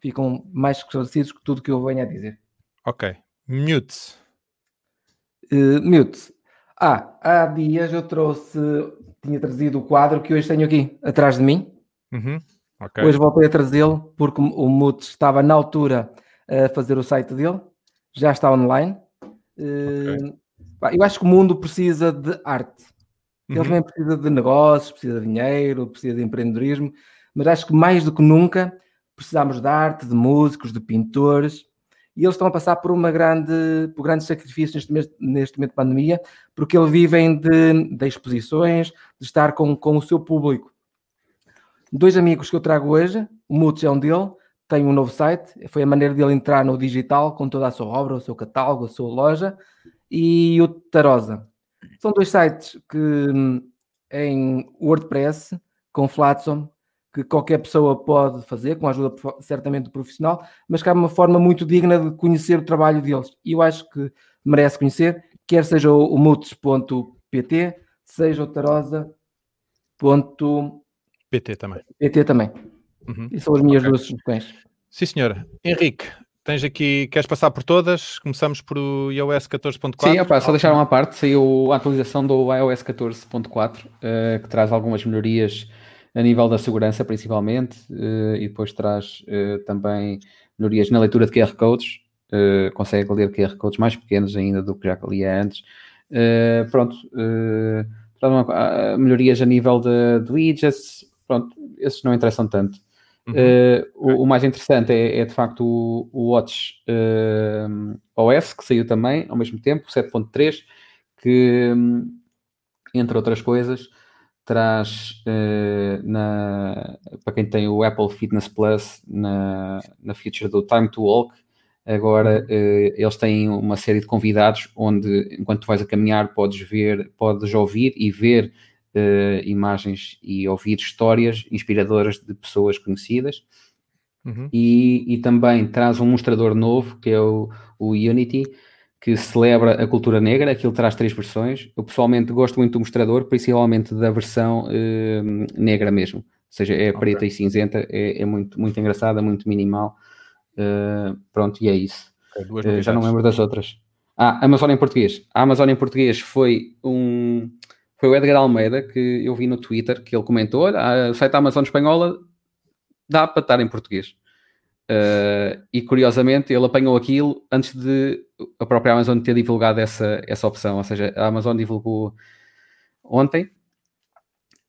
ficam mais esclarecidos que tudo que eu venho a dizer. Ok. Mute. Uh, mute. Ah, há dias eu trouxe, tinha trazido o quadro que hoje tenho aqui atrás de mim. Uhum. Okay. Hoje voltei a trazê-lo porque o Mute estava na altura a fazer o site dele, já está online. Okay. Eu acho que o mundo precisa de arte. Ele uhum. também precisa de negócios, precisa de dinheiro, precisa de empreendedorismo, mas acho que mais do que nunca precisamos de arte, de músicos, de pintores, e eles estão a passar por uma grande, por grandes sacrifícios neste, mês, neste momento de pandemia, porque eles vivem de, de exposições, de estar com, com o seu público. Dois amigos que eu trago hoje, o Mutz é um dele, tem um novo site, foi a maneira dele entrar no digital com toda a sua obra, o seu catálogo, a sua loja, e o Tarosa. São dois sites que em WordPress, com Flatson, que qualquer pessoa pode fazer, com a ajuda certamente do profissional, mas que há uma forma muito digna de conhecer o trabalho deles. E eu acho que merece conhecer, quer seja o mutes.pt, seja o tarosa.pt também. PT também. Uhum. E são as minhas okay. duas sugestões. Sim, senhora. Henrique, tens aqui, queres passar por todas? Começamos por o iOS 14.4. Sim, opa, só deixar uma parte, saiu a atualização do iOS 14.4, uh, que traz algumas melhorias a nível da segurança, principalmente, uh, e depois traz uh, também melhorias na leitura de QR codes, uh, consegue ler QR codes mais pequenos ainda do que já lia antes. pronto, melhorias a nível de, de widgets, pronto, esses não interessam tanto. Uhum. O, o, mais interessante é, é, de facto o, o Watch OS, que saiu também ao mesmo tempo, 7.3, que entre outras coisas traz uh, na, para quem tem o Apple Fitness Plus na, na feature do Time to Walk. Agora uh, eles têm uma série de convidados onde, enquanto tu vais a caminhar, podes ver, podes ouvir e ver uh, imagens e ouvir histórias inspiradoras de pessoas conhecidas. Uhum. E, e, também traz um mostrador novo que é o, o Unity, que celebra a cultura negra, aquilo traz três versões. Eu pessoalmente gosto muito do mostrador, principalmente da versão uh, negra mesmo. Ou seja, é okay. preta e cinzenta, é, é, muito, muito engraçada, muito minimal. Uh, pronto, e é isso. Okay, uh, já não lembro das outras. Ah, Amazônia em português. A Amazônia em português foi um. Foi o Edgar Almeida que eu vi no Twitter que ele comentou: olha, o site da Amazon Espanhola dá para estar em português. Uh, e curiosamente ele apanhou aquilo antes de a própria Amazon ter divulgado essa, essa opção, ou seja, a Amazon divulgou ontem.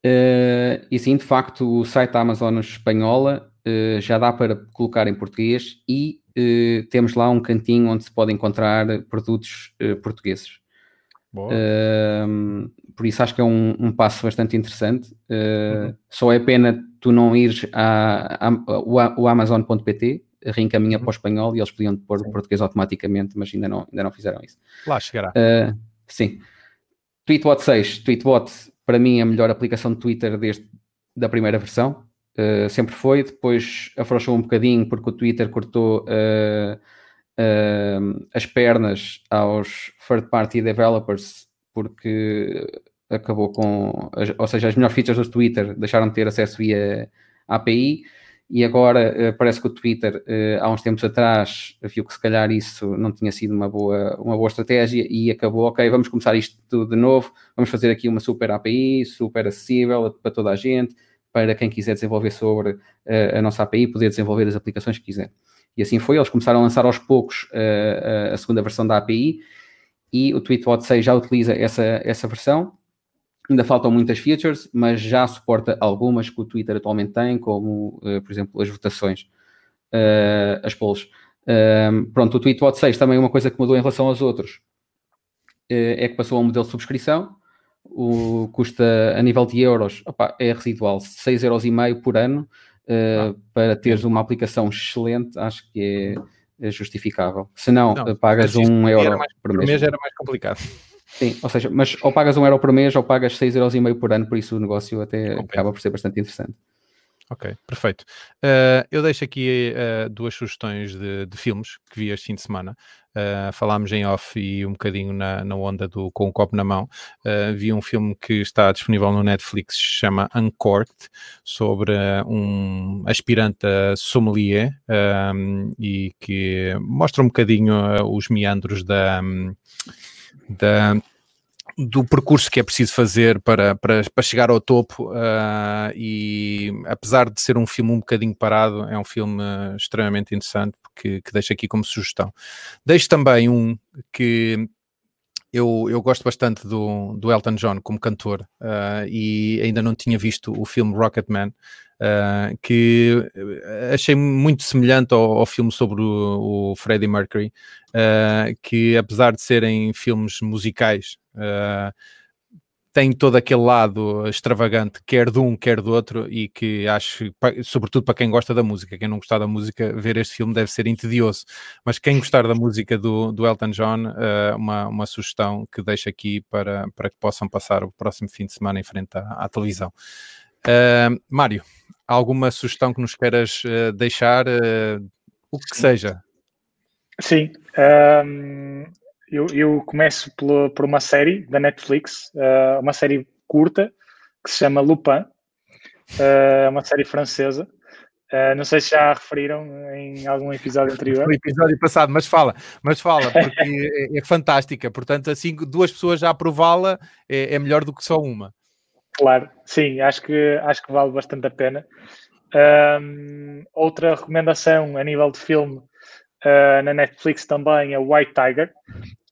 Uh, e sim, de facto, o site da Amazon espanhola uh, já dá para colocar em português e temos lá um cantinho onde se pode encontrar produtos portugueses. Por isso acho que é um, um passo bastante interessante. Uhum. Só é pena tu não ires a, o Amazon.pt, reencaminha uhum. para o espanhol e eles podiam pôr o português automaticamente, mas ainda não, ainda não fizeram isso. Lá chegará. Uh, sim. Tweetbot 6. Tweetbot, para mim, é a melhor aplicação de Twitter desde da primeira versão. Uh, sempre foi. Depois afrouxou um bocadinho porque o Twitter cortou uh, as pernas aos third-party developers porque acabou com, ou seja, as melhores features do Twitter deixaram de ter acesso via API e agora uh, parece que o Twitter uh, há uns tempos atrás viu que se calhar isso não tinha sido uma boa, uma boa estratégia e acabou, ok, vamos começar isto de novo, vamos fazer aqui uma super API, super acessível para toda a gente, para quem quiser desenvolver sobre uh, a nossa API, poder desenvolver as aplicações que quiser. E assim foi, eles começaram a lançar aos poucos a segunda versão da API e o Tweetbot 6 já utiliza essa, essa versão Ainda faltam muitas features, mas já suporta algumas que o Twitter atualmente tem, como, uh, por exemplo, as votações, uh, as polls. Uh, pronto, o Tweetbot 6 também é uma coisa que mudou em relação aos outros é que passou a um modelo de subscrição, o custa a nível de euros, opa, é residual, 6,5 euros por ano, ah. para teres uma aplicação excelente, acho que é, é justificável. Se não, não pagas um euro mais, por mês. Por mês era mais complicado. Sim, ou seja, mas ou pagas um euro por mês ou pagas 6,5 euros e meio por ano, por isso o negócio até acaba por ser bastante interessante. Ok, perfeito. Uh, eu deixo aqui uh, duas sugestões de, de, filmes que vi este fim de semana. Uh, falámos em off e um bocadinho na, na onda do Com o Copo na Mão. vi um filme que está disponível no Netflix, se chama Uncorked, sobre um aspirante a sommelier e que mostra um bocadinho os meandros da. Um, da do percurso que é preciso fazer para, para, para chegar ao topo uh, e apesar de ser um filme um bocadinho parado, é um filme extremamente interessante porque, que deixo aqui como sugestão. Deixo também um que eu, eu gosto bastante do, do Elton John como cantor uh, e ainda não tinha visto o filme Rocketman, uh, que achei muito semelhante ao, ao filme sobre o, o Freddie Mercury, uh, que apesar de serem filmes musicais, tem todo aquele lado extravagante, quer de um, quer do outro, e que acho, sobretudo para quem gosta da música, quem não gostar da música, ver este filme deve ser entedioso. Mas quem gostar da música do, do Elton John, uh, uma, uma sugestão que deixo aqui para, para que possam passar o próximo fim de semana em frente à, à televisão. Uh, Mário, alguma sugestão que nos queiras uh, deixar? o que seja. Sim. Um eu, eu começo por, por uma série da Netflix, uh, uma série curta que se chama Lupin, uh, uma série francesa. Uh, não sei se já referiram em algum episódio anterior. No episódio passado, mas fala, mas fala, porque é, é, fantástica. Portanto, assim, duas pessoas já aprová-la é, é, melhor do que só uma. Claro, sim, acho que, acho que vale bastante a pena. Um, outra recomendação a nível de filme uh, na Netflix também é White Tiger,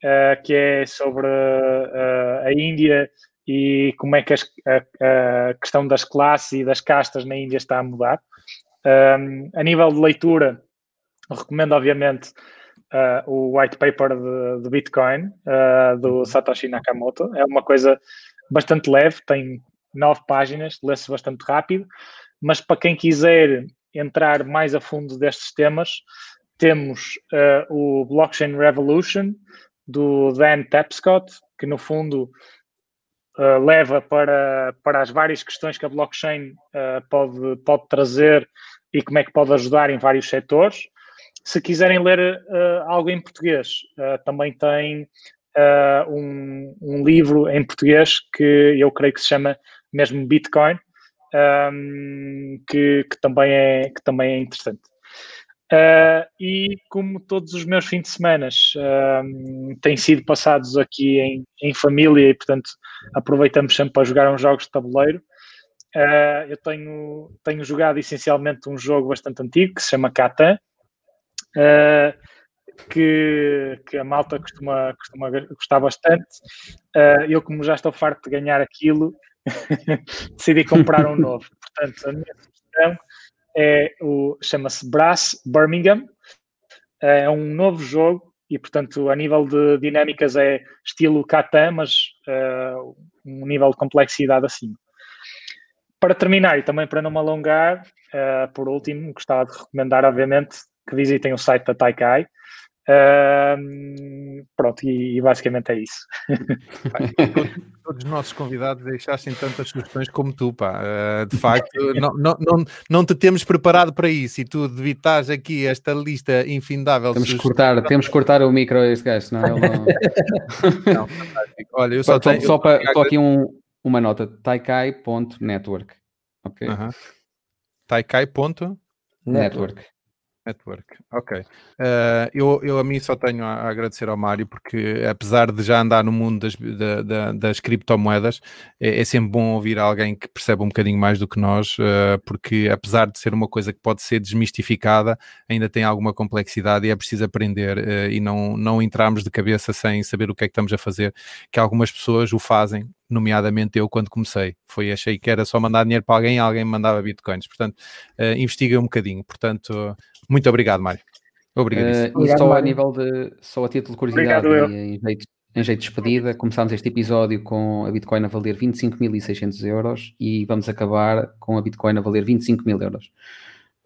uh, que é sobre uh, a Índia e como é que as, a, a, questão das classes e das castas na Índia está a mudar. Um, a nível de leitura, recomendo obviamente uh, o white paper de, de Bitcoin uh, do Satoshi Nakamoto. É uma coisa bastante leve, tem nove páginas, lê-se bastante rápido, mas para quem quiser entrar mais a fundo destes temas, temos uh, o Blockchain Revolution, do Dan Tapscott, que no fundo uh, leva para, para as várias questões que a blockchain uh, pode, pode trazer e como é que pode ajudar em vários setores. Se quiserem ler algo em português, também tem um, um, livro em português que eu creio que se chama mesmo Bitcoin, um, que, que, também é, que também é interessante. Uh, e como todos os meus fins de semana uh, têm sido passados aqui em, em, família e, portanto, aproveitamos sempre para jogar uns jogos de tabuleiro, uh, eu tenho, tenho jogado essencialmente um jogo bastante antigo que se chama Catan, que, que, a malta costuma, costuma gostar bastante. eu, como já estou farto de ganhar aquilo, decidi comprar um novo. Portanto, a minha sugestão é o chama-se Brass Birmingham. É um novo jogo e, portanto, a nível de dinâmicas é estilo Catan, mas uh, um nível de complexidade acima. Para terminar, e também para não me alongar, uh, por último, gostava de recomendar, obviamente, que visitem o site da Taikai, Uh, pronto, e, e, basicamente é isso. todos, os nossos convidados deixassem tantas sugestões como tu, pá. Uh, de facto, não, não, não, não te temos preparado para isso e tu debitas aqui esta lista infindável. Temos que cortar, temos que cortar o micro a este gajo, ele não. não Olha, eu só, tenho, só, para, só aqui um, uma nota: taikai.network. Ok. Uh -huh. Taikai.network. Network. Network, ok. Uh, eu, eu a mim só tenho a, agradecer ao Mário, porque apesar de já andar no mundo das, da, da, das criptomoedas, é, é, sempre bom ouvir alguém que percebe um bocadinho mais do que nós, uh, porque apesar de ser uma coisa que pode ser desmistificada, ainda tem alguma complexidade e é preciso aprender uh, e não, não entrarmos de cabeça sem saber o que é que estamos a fazer, que algumas pessoas o fazem nomeadamente eu quando comecei. Foi, achei que era só mandar dinheiro para alguém e alguém mandava bitcoins. Portanto, uh, investiga um bocadinho. Portanto, muito obrigado, Mário. Obrigado. Uh, só a nível de, só a título de curiosidade em jeito, em jeito de despedida, começámos este episódio com a Bitcoin a valer 25.600 euros e vamos acabar com a Bitcoin a valer 25 mil euros.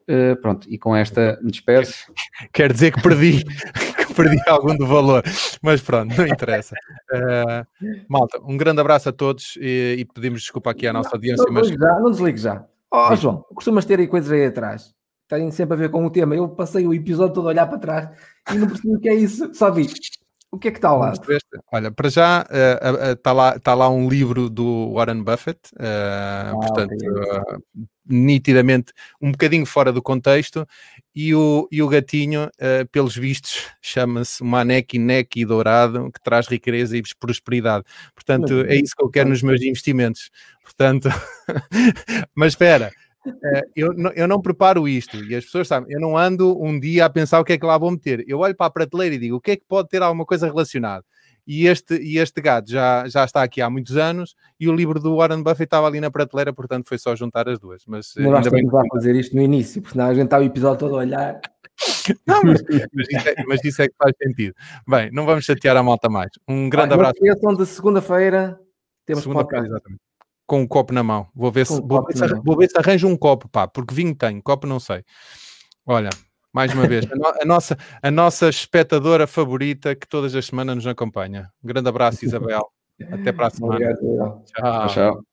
Uh, pronto, e com esta me despeço. Quer dizer que perdi, que perdi algum do valor, mas pronto, não interessa. Uh, malta, um grande abraço a todos e, e pedimos desculpa aqui à nossa audiência. Não, mas... já, não desligue já. Ó oh, João, costumas ter aí coisas aí atrás tem sempre a ver com o tema. Eu passei o episódio todo a olhar para trás e não percebi o que é isso. Só vi O que é que está lado? Olha, para já está uh, uh, uh, lá, tá lá um livro do Warren Buffett, ah, portanto, okay. nitidamente um bocadinho fora do contexto, e o, e o gatinho, pelos vistos, chama-se Maneki Neki Dourado, que traz riqueza e prosperidade. Portanto, é isso que eu quero nos meus investimentos. Portanto, mas espera. Uh, eu, não, eu não preparo isto e as pessoas sabem, eu não ando um dia a pensar o que é que lá vou meter. Eu olho para a prateleira e digo o que é que pode ter alguma coisa relacionada. E este, e este gato já, já está aqui há muitos anos e o livro do Warren Buffett estava ali na prateleira, portanto foi só juntar as duas. Mas não ainda bem que fazer isto no início, porque senão a gente está o episódio todo a olhar. Não, mas, mas, isso é, mas, isso é, que faz sentido. Bem, não vamos chatear a malta mais. Um grande ah, abraço. De segunda-feira. Temos segunda-feira, exatamente com um copo na mão. Vou ver, se, vou, ver se, vou ver se arranjo um copo, pá, porque vinho tenho, copo não sei. Olha, mais uma vez, a, no, a, nossa, a nossa espectadora favorita que todas as semanas nos acompanha. Um grande abraço, Isabel. Até para a semana. Obrigado, tchau. tchau.